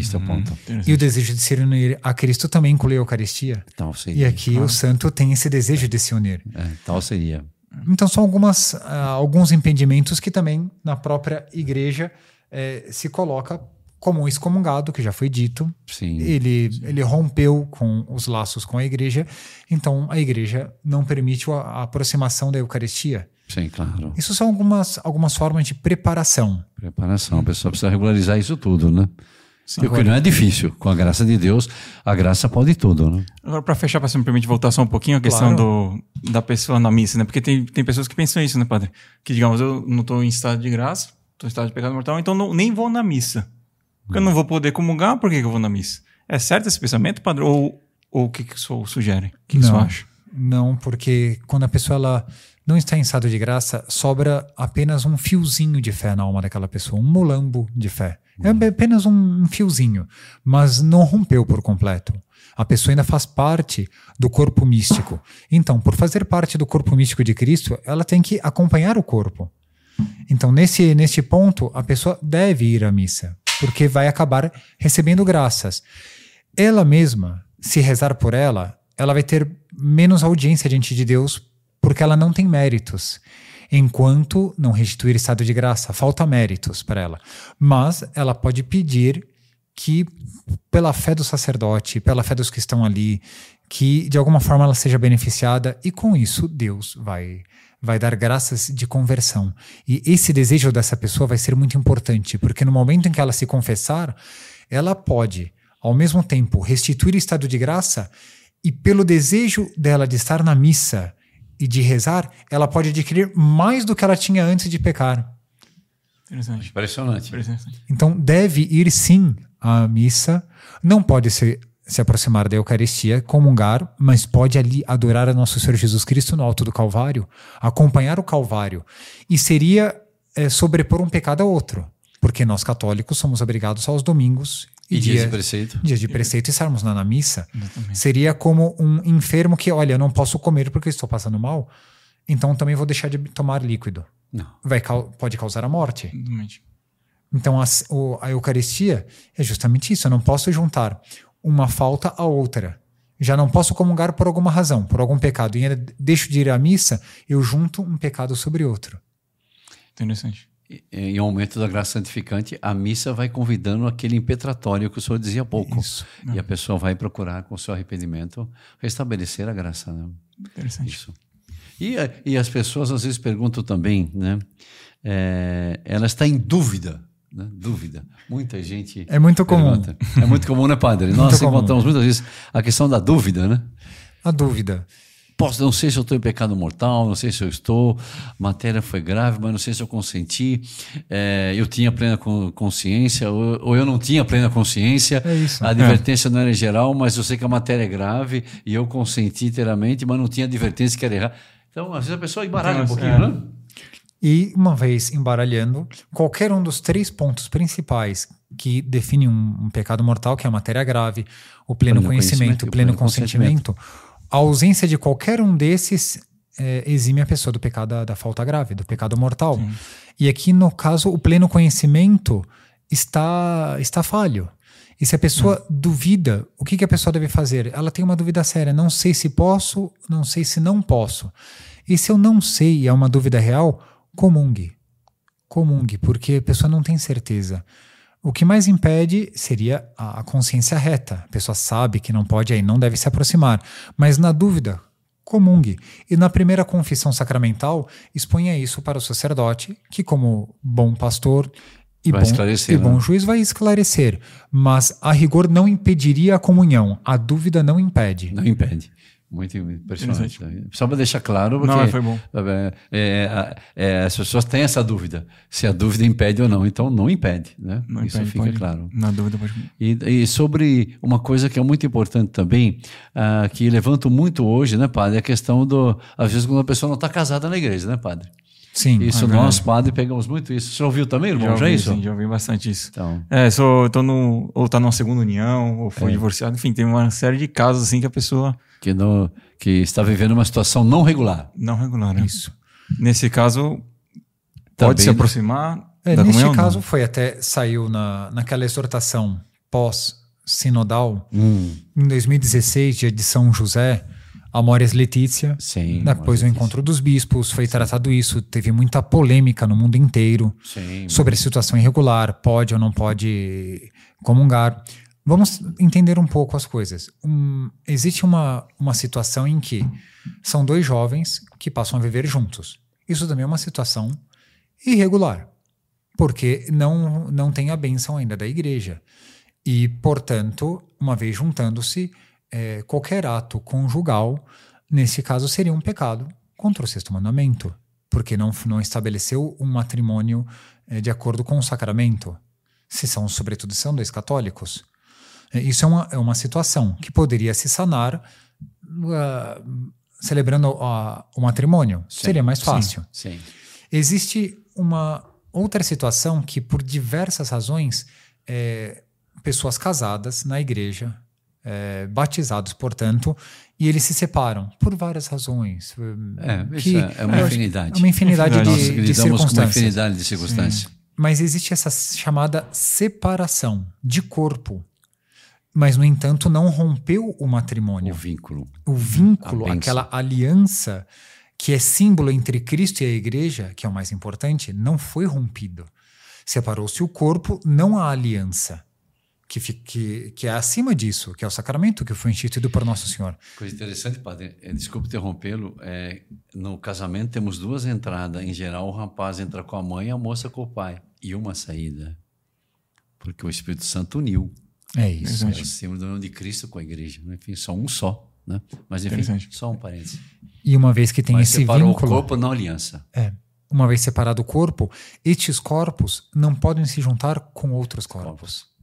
Esse é o ponto. E o desejo de se unir a Cristo também inclui a Eucaristia. Tal seria. E aqui o santo tem esse desejo de se unir. É, tal seria. Então são algumas, ah, alguns impedimentos que também na própria igreja eh, se coloca como um excomungado, que já foi dito. Sim. Ele, ele rompeu com os laços com a igreja, então a igreja não permite a, a aproximação da Eucaristia. Sim, claro. Isso são algumas, algumas formas de preparação. Preparação. A pessoa precisa regularizar isso tudo, né? Sim. O que não é difícil. Com a graça de Deus, a graça pode tudo, né? Agora, para fechar, para você me permite voltar só um pouquinho a questão do, da pessoa na missa, né? Porque tem, tem pessoas que pensam isso, né, padre? Que, digamos, eu não estou em estado de graça, estou em estado de pecado mortal, então não, nem vou na missa. Porque eu não vou poder comungar, por que, que eu vou na missa? É certo esse pensamento, padre? Ou, ou o que, que o senhor sugere? O que, que o senhor acha? Não, porque quando a pessoa ela não está em estado de graça, sobra apenas um fiozinho de fé na alma daquela pessoa, um molambo de fé. É apenas um, fiozinho, mas não rompeu por completo. A pessoa ainda faz parte do corpo místico. Então, por fazer parte do corpo místico de Cristo, ela tem que acompanhar o corpo. Então, nesse, neste ponto, a pessoa deve ir à missa, porque vai acabar recebendo graças. Ela mesma, se rezar por ela, ela vai ter menos audiência diante de Deus, porque ela não tem méritos. Enquanto não restituir estado de graça, falta méritos para ela. Mas ela pode pedir que, pela fé do sacerdote, pela fé dos que estão ali, que de alguma forma ela seja beneficiada, e com isso Deus vai vai dar graças de conversão. E esse desejo dessa pessoa vai ser muito importante, porque no momento em que ela se confessar, ela pode, ao mesmo tempo, restituir estado de graça e pelo desejo dela de estar na missa e de rezar, ela pode adquirir mais do que ela tinha antes de pecar. Interessante. Impressionante. Interessante. Então deve ir sim à missa, não pode se, se aproximar da Eucaristia, comungar, mas pode ali adorar a nosso Senhor Jesus Cristo no alto do Calvário, acompanhar o Calvário. E seria é, sobrepor um pecado a outro, porque nós católicos somos obrigados aos domingos E e, dias de dias, preceito. dias de preceito estarmos na, na missa. Exatamente. Seria como um enfermo que, olha, eu não posso comer porque eu estou passando mal, então também vou deixar de tomar líquido. Não. Vai, pode causar a morte. Exatamente. Então, a, o- a Eucaristia é justamente isso. Eu não posso juntar uma falta a outra. Já não posso comungar por alguma razão, por algum pecado. E ainda deixo de ir à missa, eu junto um pecado sobre outro. Interessante. Em aumento da graça santificante, a missa vai convidando aquele impetratório que o senhor dizia há pouco. Isso. E a pessoa vai procurar, com o seu arrependimento, restabelecer a graça. Né? Interessante. Isso. E, eh, e as pessoas às vezes perguntam também, né? Eh, ela está em dúvida, né? Dúvida. Muita gente. É muito comum. pergunta. É muito comum, né, padre? Nós comum. encontramos muitas vezes a questão da dúvida, né? A dúvida. Posso, não sei se eu estou em pecado mortal, não sei se eu estou, a matéria foi grave, mas não sei se eu consenti, é, eu tinha plena consciência, ou, ou, eu não tinha plena consciência, é a advertência é. não era geral, mas eu sei que a matéria é grave e eu consenti inteiramente, mas não tinha advertência que era errado. Então, às vezes a pessoa embaralha um pouquinho, é. né? E uma vez embaralhando, qualquer um dos três pontos principais que define um, um pecado mortal, que é a matéria grave, o pleno, pleno conhecimento, o pleno, pleno consentimento, a ausência de qualquer um desses é, exime a pessoa do pecado da, da falta grave, do pecado mortal. Sim. E aqui, no caso, o pleno conhecimento está, está falho. E se a pessoa hum. duvida, o que, que a pessoa deve fazer? Ela tem uma dúvida séria. Não sei se posso, não sei se não posso. E se eu não sei e é uma dúvida real, comungue. Comungue, porque a pessoa não tem certeza. O que mais impede seria a consciência reta. A pessoa sabe que não pode aí, não deve se aproximar. Mas na dúvida, comungue. E na primeira confissão sacramental, exponha isso para o sacerdote, que, como bom pastor e, bom, e bom né? juiz, vai esclarecer. Mas a rigor não impediria a comunhão. A dúvida não impede. Não impede. Muito impressionante. Só para deixar claro, porque não, foi bom. É, é, é, as pessoas têm essa dúvida, se a dúvida impede ou não. Então, não impede. Né? Não Isso impede, fica pode, claro. Na dúvida, pode. E, e, sobre uma coisa que é muito importante também, uh, que levanto muito hoje, né, padre, é a questão do. Às vezes, quando a pessoa não está casada na igreja, né, padre? Sim. Isso, é nós, padre, pegamos muito isso. Você ouviu também, irmão? Já, já ouvi, isso? Sim, já ouvi bastante isso. Então. É, sou, tô no, ou tá numa segunda união, ou foi é. divorciado. Enfim, tem uma série de casos assim que a pessoa. Que, no, que está vivendo uma situação não regular. Não regular, né? Isso. Nesse caso, pode se aproximar. É, neste comunhão, caso, não? foi até. Saiu na, naquela exortação pós-sinodal, hum. em 2016, dia de São José Amores Letícia. Sim. Depois do encontro dos bispos, foi Sim. tratado isso. Teve muita polêmica no mundo inteiro Sim, sobre a situação irregular, pode ou não pode comungar. Vamos entender um pouco as coisas. Um, existe uma, uma situação em que são dois jovens que passam a viver juntos. Isso também é uma situação irregular, porque não, não tem a bênção ainda da igreja. E, portanto, uma vez juntando-se, é, qualquer ato conjugal, nesse caso, seria um pecado contra o sexto mandamento, porque não, não estabeleceu um matrimônio é, de acordo com o sacramento. Se são, sobretudo, são dois católicos. É, isso é uma, é uma situação que poderia se sanar uh, celebrando uh, o matrimônio. Sim, seria mais fácil. Sim, sim. Existe uma outra situação que, por diversas razões, é, pessoas casadas na igreja é, batizados, portanto, e eles se separam por várias razões. É, que, é, é uma infinidade. É uma infinidade, de, de, de circunstâncias. uma infinidade de circunstâncias. Sim. Mas existe essa chamada separação de corpo. Mas, no entanto, não rompeu o matrimônio. O vínculo. O vínculo, aquela aliança que é símbolo entre Cristo e a igreja, que é o mais importante, não foi rompido. Separou-se o corpo, não a aliança que, que, que, é acima disso, que é o sacramento que foi instituído por Nosso Senhor. Coisa interessante, padre, é, desculpe interrompê-lo, é, no casamento temos duas entradas. Em geral, o rapaz entra com a mãe e a moça com o pai. E uma saída. Porque o Espírito Santo uniu. É isso. É o símbolo do nome de Cristo com a igreja. Né? Enfim, só um só. Né? Mas, enfim, só um parênteses. E uma vez que tem Mas esse vínculo... o corpo na aliança. É. Uma vez separado o corpo, estes corpos não podem se juntar com outros corpos. corpos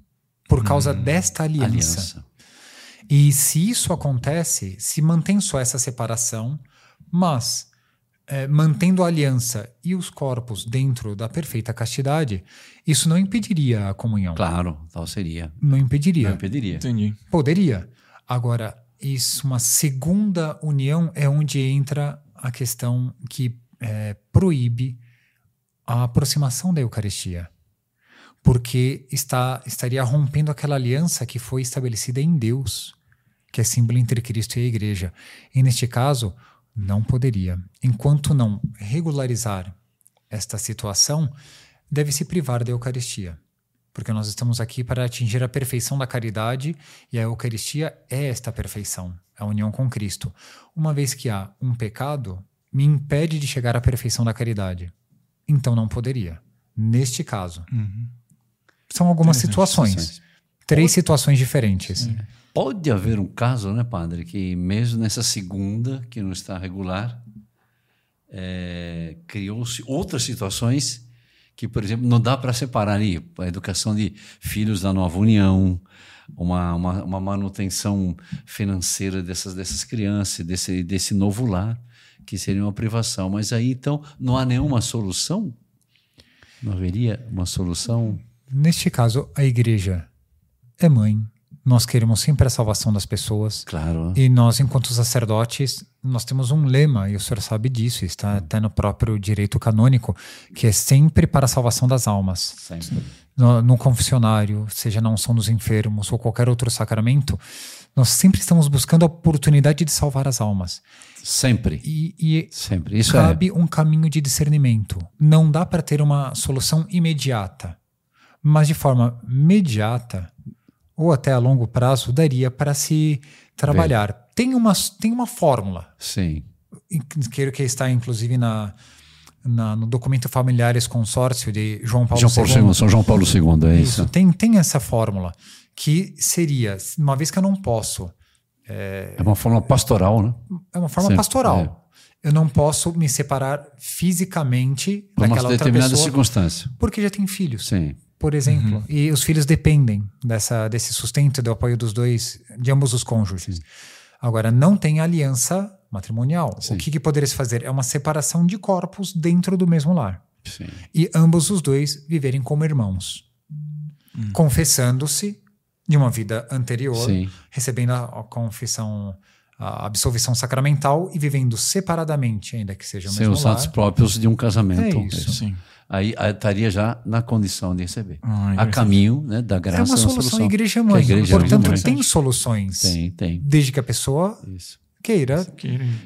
por causa hum, desta aliança. aliança. E se isso acontece, se mantém só essa separação, mas é, mantendo a aliança e os corpos dentro da perfeita castidade, isso não impediria a comunhão. Claro, tal seria. Não impediria. Não impediria. Entendi. Poderia. Agora, isso, uma segunda união é onde entra a questão que é, proíbe a aproximação da Eucaristia porque está, estaria rompendo aquela aliança que foi estabelecida em Deus, que é símbolo entre Cristo e a Igreja. E neste caso, não poderia. Enquanto não regularizar esta situação, deve se privar da Eucaristia. Porque nós estamos aqui para atingir a perfeição da caridade e a Eucaristia é esta perfeição, a união com Cristo. Uma vez que há um pecado, me impede de chegar à perfeição da caridade. Então não poderia. Neste caso. Uhum são algumas situações. situações. Três situações diferentes. pode haver um caso, né, padre, que mesmo nessa segunda, que não está regular, é, criou-se outras situações que, por exemplo, não dá para separar aí a educação de filhos da nova união, uma, uma, uma, manutenção financeira dessas, dessas crianças, desse, desse novo lar, que seria uma privação. Mas aí, então, não há nenhuma solução? Não haveria uma solução? Neste caso, a igreja é mãe. Nós queremos sempre a salvação das pessoas. Claro. E nós, enquanto sacerdotes, nós temos um lema, e o senhor sabe disso, está até no próprio direito canônico, que é sempre para a salvação das almas. Sempre. No, no confessionário, seja na unção dos enfermos ou qualquer outro sacramento, nós sempre estamos buscando a oportunidade de salvar as almas. Sempre. E, e sempre. Isso cabe é. um caminho de discernimento. Não dá para ter uma solução imediata, mas de forma imediata ou até a longo prazo daria para se trabalhar. Tem uma, tem uma fórmula. Sim. Quero que está inclusive na, na, no documento Familiares Consórcio de João Paulo João Paulo II. São João Paulo II, é isso. isso. Tem, tem essa fórmula que seria, uma vez que eu não posso. É, é uma forma pastoral, né? É uma forma Sempre, pastoral. É. Eu não posso me separar fisicamente Por daquela uma determinada circunstância. Porque já tem filhos. Sim. Por exemplo. Uhum. E os filhos dependem dessa, desse sustento, do apoio dos dois, de ambos os cônjuges. Sim. Agora, não tem aliança matrimonial. Sim. O que, que poderia se fazer? É uma separação de corpos dentro do mesmo lar. Sim. E ambos os dois viverem como irmãos. Hum. Confessando-se de uma vida anterior, Sim. recebendo a, a, confissão, a absolvição sacramental e vivendo separadamente, ainda que seja o Sem os atos próprios de um casamento. É isso. Sim. Aí, estaria já na condição de receber. Ah, a caminho né, da graça. É uma solução, solução. igreja mãe. Igreja Portanto, mãe. tem soluções. Tem, tem. Desde que a pessoa Isso queira.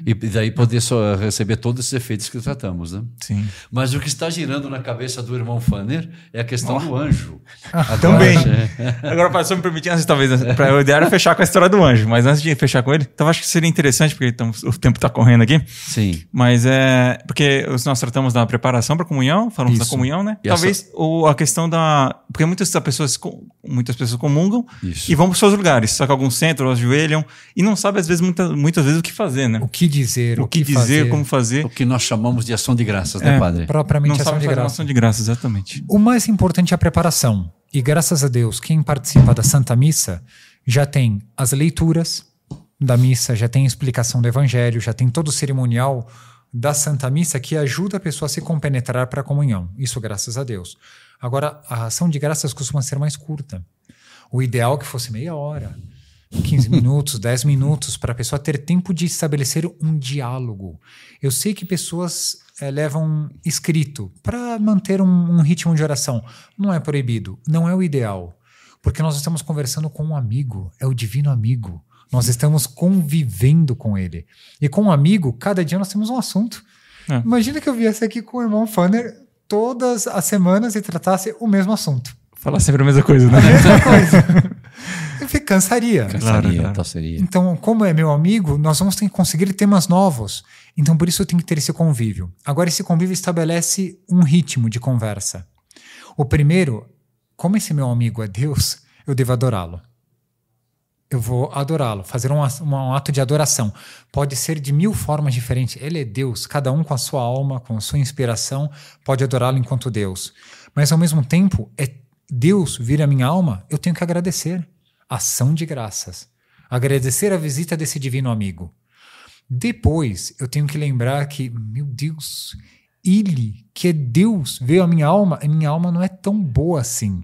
E daí poder só receber todos esses efeitos que tratamos, né? Sim. Mas o que está girando na cabeça do irmão Fanner é a questão oh. do anjo. Ah, também. É. Agora, para me permitir, antes, talvez, para o ideal era fechar com a história do anjo, mas antes de fechar com ele, então acho que seria interessante, porque então, o tempo está correndo aqui. Sim. Mas é. Porque nós tratamos da preparação para a comunhão, falamos Isso. da comunhão, né? E talvez essa... o, a questão da. Porque muitas pessoas, muitas pessoas comungam Isso. e vão para os seus lugares, só que alguns centros ajoelham e não sabem, às vezes, muita, muitas vezes, o que fazer, né? O que dizer, o, o que, que, dizer, fazer. como fazer. O que nós chamamos de ação de graças, né, é, padre? Propriamente Não ação de graças. ação de graças, exatamente. O mais importante é a preparação. E graças a Deus, quem participa da Santa Missa já tem as leituras da missa, já tem explicação do Evangelho, já tem todo o cerimonial da Santa Missa que ajuda a pessoa a se compenetrar para a comunhão. Isso graças a Deus. Agora, a ação de graças costuma ser mais curta. O ideal é que fosse meia hora. 15 minutos, 10 minutos, para a pessoa ter tempo de estabelecer um diálogo. Eu sei que pessoas é, levam escrito para manter um, um ritmo de oração. Não é proibido, não é o ideal. Porque nós estamos conversando com um amigo, é o divino amigo. Nós estamos convivendo com ele. E com um amigo, cada dia nós temos um assunto. É. Imagina que eu viesse aqui com o irmão Fanner todas as semanas e tratasse o mesmo assunto. Falar sempre a mesma coisa, né? A mesma coisa. Cansaria. Cansaria, claro, claro. seria. Então, como é meu amigo, nós vamos ter que conseguir temas novos. Então, por isso eu tenho que ter esse convívio. Agora, esse convívio estabelece um ritmo de conversa. O primeiro, como esse meu amigo é Deus, eu devo adorá-lo. Eu vou adorá-lo, fazer um, um ato de adoração. Pode ser de mil formas diferentes. Ele é Deus, cada um com a sua alma, com a sua inspiração, pode adorá-lo enquanto Deus. Mas, ao mesmo tempo, é Deus vir a minha alma, eu tenho que agradecer ação de graças. Agradecer a visita desse divino amigo. Depois, eu tenho que lembrar que, meu Deus, ele, que é Deus, veio à minha alma, e minha alma não é tão boa assim.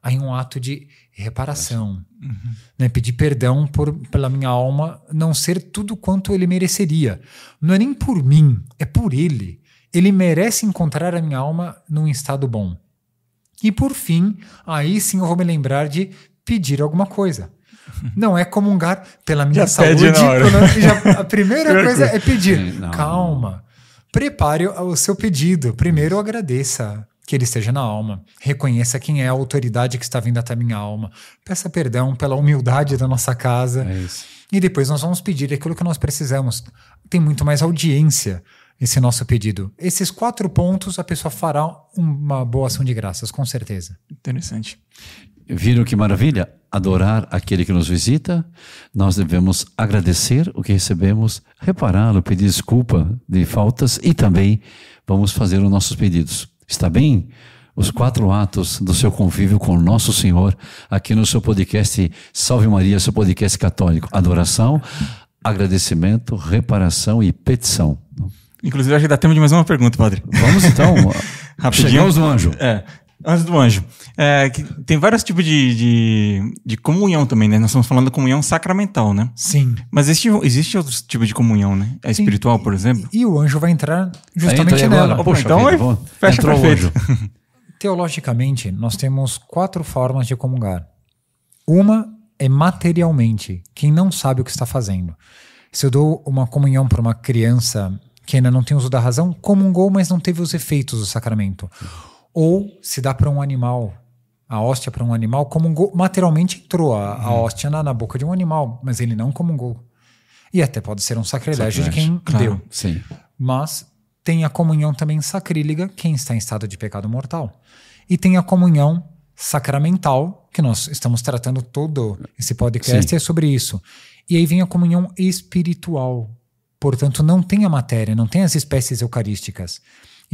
Aí um ato de reparação, uhum. né? pedir perdão por, pela minha alma não ser tudo quanto ele mereceria. Não é nem por mim, é por ele. Ele merece encontrar a minha alma num estado bom. E por fim, aí sim eu vou me lembrar de pedir alguma coisa. Não é comungar pela minha já saúde. Já, a primeira coisa é pedir. Não, Calma. Prepare o seu pedido. Primeiro agradeça que ele esteja na alma. Reconheça quem é a autoridade que está vindo até a minha alma. Peça perdão pela humildade da nossa casa. É isso. E depois nós vamos pedir aquilo que nós precisamos. Tem muito mais audiência esse nosso pedido. Esses quatro pontos a pessoa fará uma boa ação de graças, com certeza. Interessante. Viram que maravilha? Adorar aquele que nos visita, nós devemos agradecer o que recebemos, repará-lo, pedir desculpa de faltas e também vamos fazer os nossos pedidos. Está bem? Os quatro atos do seu convívio com Nosso Senhor, aqui no seu podcast Salve Maria, seu podcast católico. Adoração, agradecimento, reparação e petição. Inclusive, acho que dá tempo de mais uma pergunta, padre. Vamos então. Rapidinho. Chegamos no anjo. É. Antes do anjo. É, que tem vários tipos de, de, de comunhão também, né? Nós estamos falando da comunhão sacramental, né? Sim. Mas existe, existe outros tipos de comunhão, né? A espiritual, por exemplo? E o anjo vai entrar justamente Entra nela. agora. Poxa, então vida, vamos- fecha entrou o perfeito. anjo. Teologicamente, nós temos quatro formas de comungar. Uma é materialmente, quem não sabe o que está fazendo. Se eu dou uma comunhão para uma criança que ainda não tem uso da razão, comungou, mas não teve os efeitos do sacramento. Ou se dá para um animal, a hóstia para um animal, comungou, materialmente entrou a, a hóstia na, na boca de um animal, mas ele não comungou. E até pode ser um sacrilégio de quem claro. deu. Sim. Mas tem a comunhão também sacrílega, quem está em estado de pecado mortal. E tem a comunhão sacramental, que nós estamos tratando todo esse podcast Sim. é sobre isso. E aí vem a comunhão espiritual. Portanto, não tem a matéria, não tem as espécies eucarísticas.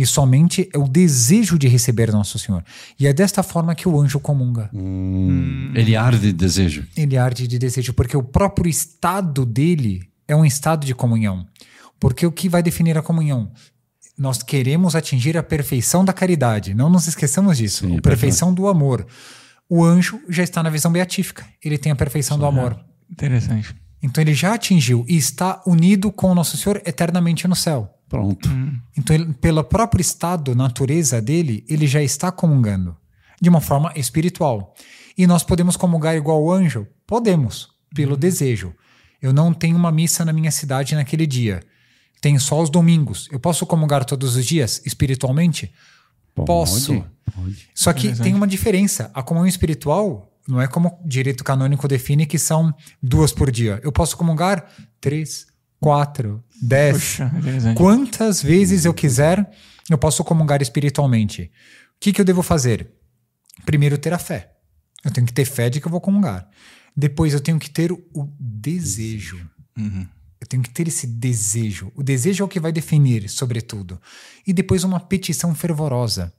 E somente é o desejo de receber Nosso Senhor. E é desta forma que o anjo comunga. Hum, Ele arde de desejo. Ele arde de desejo, porque o próprio estado dele é um estado de comunhão. Porque o que vai definir a comunhão? Nós queremos atingir a perfeição da caridade. Não nos esqueçamos disso. Sim, a perfeição do amor. O anjo já está na visão beatífica. Ele tem a perfeição do amor. Interessante. Então ele já atingiu e está unido com o Nosso Senhor eternamente no céu. Pronto. Então, ele, pelo próprio estado, natureza dele, ele já está comungando de uma forma espiritual. E nós podemos comungar igual o anjo? Podemos, pelo desejo. Eu não tenho uma missa na minha cidade naquele dia. Tenho só os domingos. Eu posso comungar todos os dias espiritualmente? Posso. Pode, pode. Só que tem uma diferença. A comunhão espiritual não é como o direito canônico define que são duas por dia. Eu posso comungar três, quatro, dez. Puxa. Quantas vezes eu quiser, eu posso comungar espiritualmente. O que, que eu devo fazer? Primeiro, ter a fé. Eu tenho que ter fé de que eu vou comungar. Depois, eu tenho que ter o desejo. Eu tenho que ter esse desejo. O desejo é o que vai definir, sobretudo. E depois, uma petição fervorosa.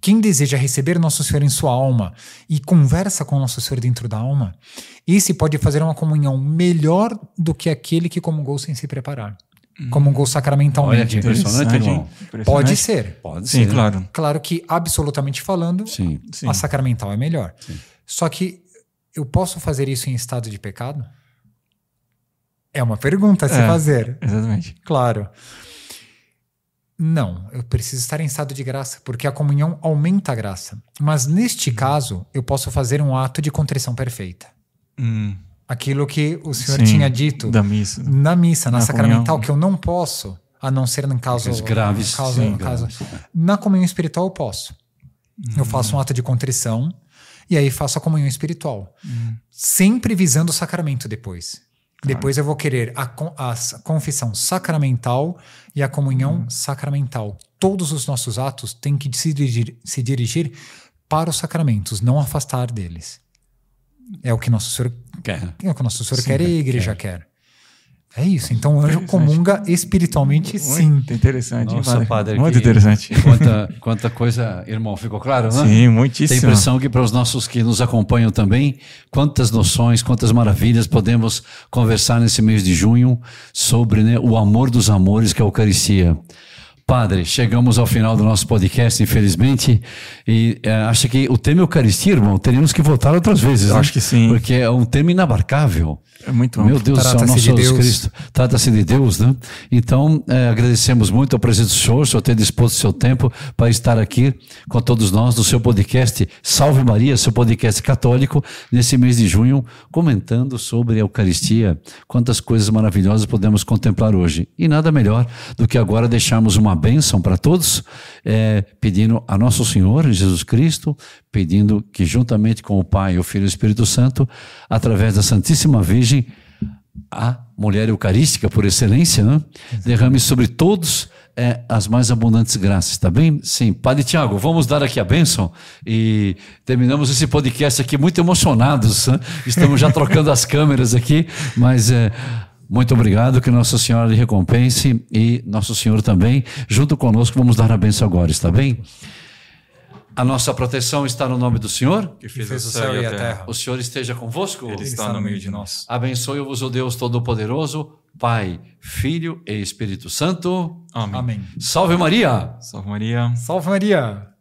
Quem deseja receber Nosso Senhor em sua alma e conversa com Nosso Senhor dentro da alma, esse pode fazer uma comunhão melhor do que aquele que comungou sem se preparar. Comungou Olha que sacramentalmente. impressionante, irmão. Pode Impressionante. ser. Pode Sim, ser. claro. Claro que, absolutamente falando, Sim. Sim. a sacramental é melhor. Só que eu posso fazer isso em estado de pecado? É uma pergunta a se É. fazer. Exatamente. Claro. Não, eu preciso estar em estado de graça, porque a comunhão aumenta a graça. Mas neste caso, eu posso fazer um ato de contrição perfeita. Hum, Aquilo que o senhor sim, tinha dito Da missa. na missa, na, Na sacramental, comunhão. que eu não posso, a não ser em caso Aqueles graves, no caso, sim, no caso- graves. na comunhão espiritual eu posso. Eu Uhum. faço um ato de contrição e aí faço a comunhão espiritual, Uhum. sempre visando o sacramento depois. Depois eu vou querer a, a confissão sacramental e a comunhão Uhum. sacramental. Todos os nossos atos têm que se dirigir, se dirigir para os sacramentos, não afastar deles. É o que nosso Senhor Quer. é o que nosso Senhor quer e a igreja quer. É isso. Então o anjo comunga espiritualmente, sim. Muito interessante. hein, Nossa, padre. Muito que- interessante. Quanta, quanta coisa, irmão, ficou claro, né? Sim, Tem a muitíssimo. impressão que para os nossos que nos acompanham também, quantas noções, quantas maravilhas podemos conversar nesse mês de junho sobre né, o amor dos amores que é a Eucaristia. Padre, chegamos ao final do nosso podcast, infelizmente, e é, acho que o tema Eucaristia, irmão, teríamos que voltar outras vezes. Né? acho que sim. Porque é um tema inabarcável. É muito Meu amplo. Deus do céu, nosso de Jesus. Cristo. Trata-se de Deus, né? Então, eh, agradecemos muito a presença do Senhor, Senhor ter disposto seu tempo para estar aqui com todos nós no seu podcast Salve Maria, seu podcast católico, nesse mês de junho, comentando sobre a Eucaristia. Quantas coisas maravilhosas podemos contemplar hoje. E nada melhor do que agora deixarmos uma bênção para todos, eh, pedindo a Nosso Senhor, Jesus Cristo, pedindo que juntamente com o Pai, o Filho e o Espírito Santo, através da Santíssima Virgem, a mulher eucarística por excelência, né? derrame sobre todos é as mais abundantes graças, tá bem? Sim. Padre Tiago, vamos dar aqui a bênção e terminamos esse podcast aqui muito emocionados. Né? Estamos já trocando as câmeras aqui, mas é, muito obrigado, que Nossa Senhora lhe recompense e Nosso Senhor também. Junto conosco, vamos dar a bênção agora, está bem? A nossa proteção está no nome do Senhor. Que fez, o céu e a terra. O Senhor esteja convosco. Ele está no meio de nós. Abençoe-vos o Deus Todo-Poderoso, Pai, Filho e Espírito Santo. Amém. Amém. Salve Maria! Salve Maria. Salve Maria!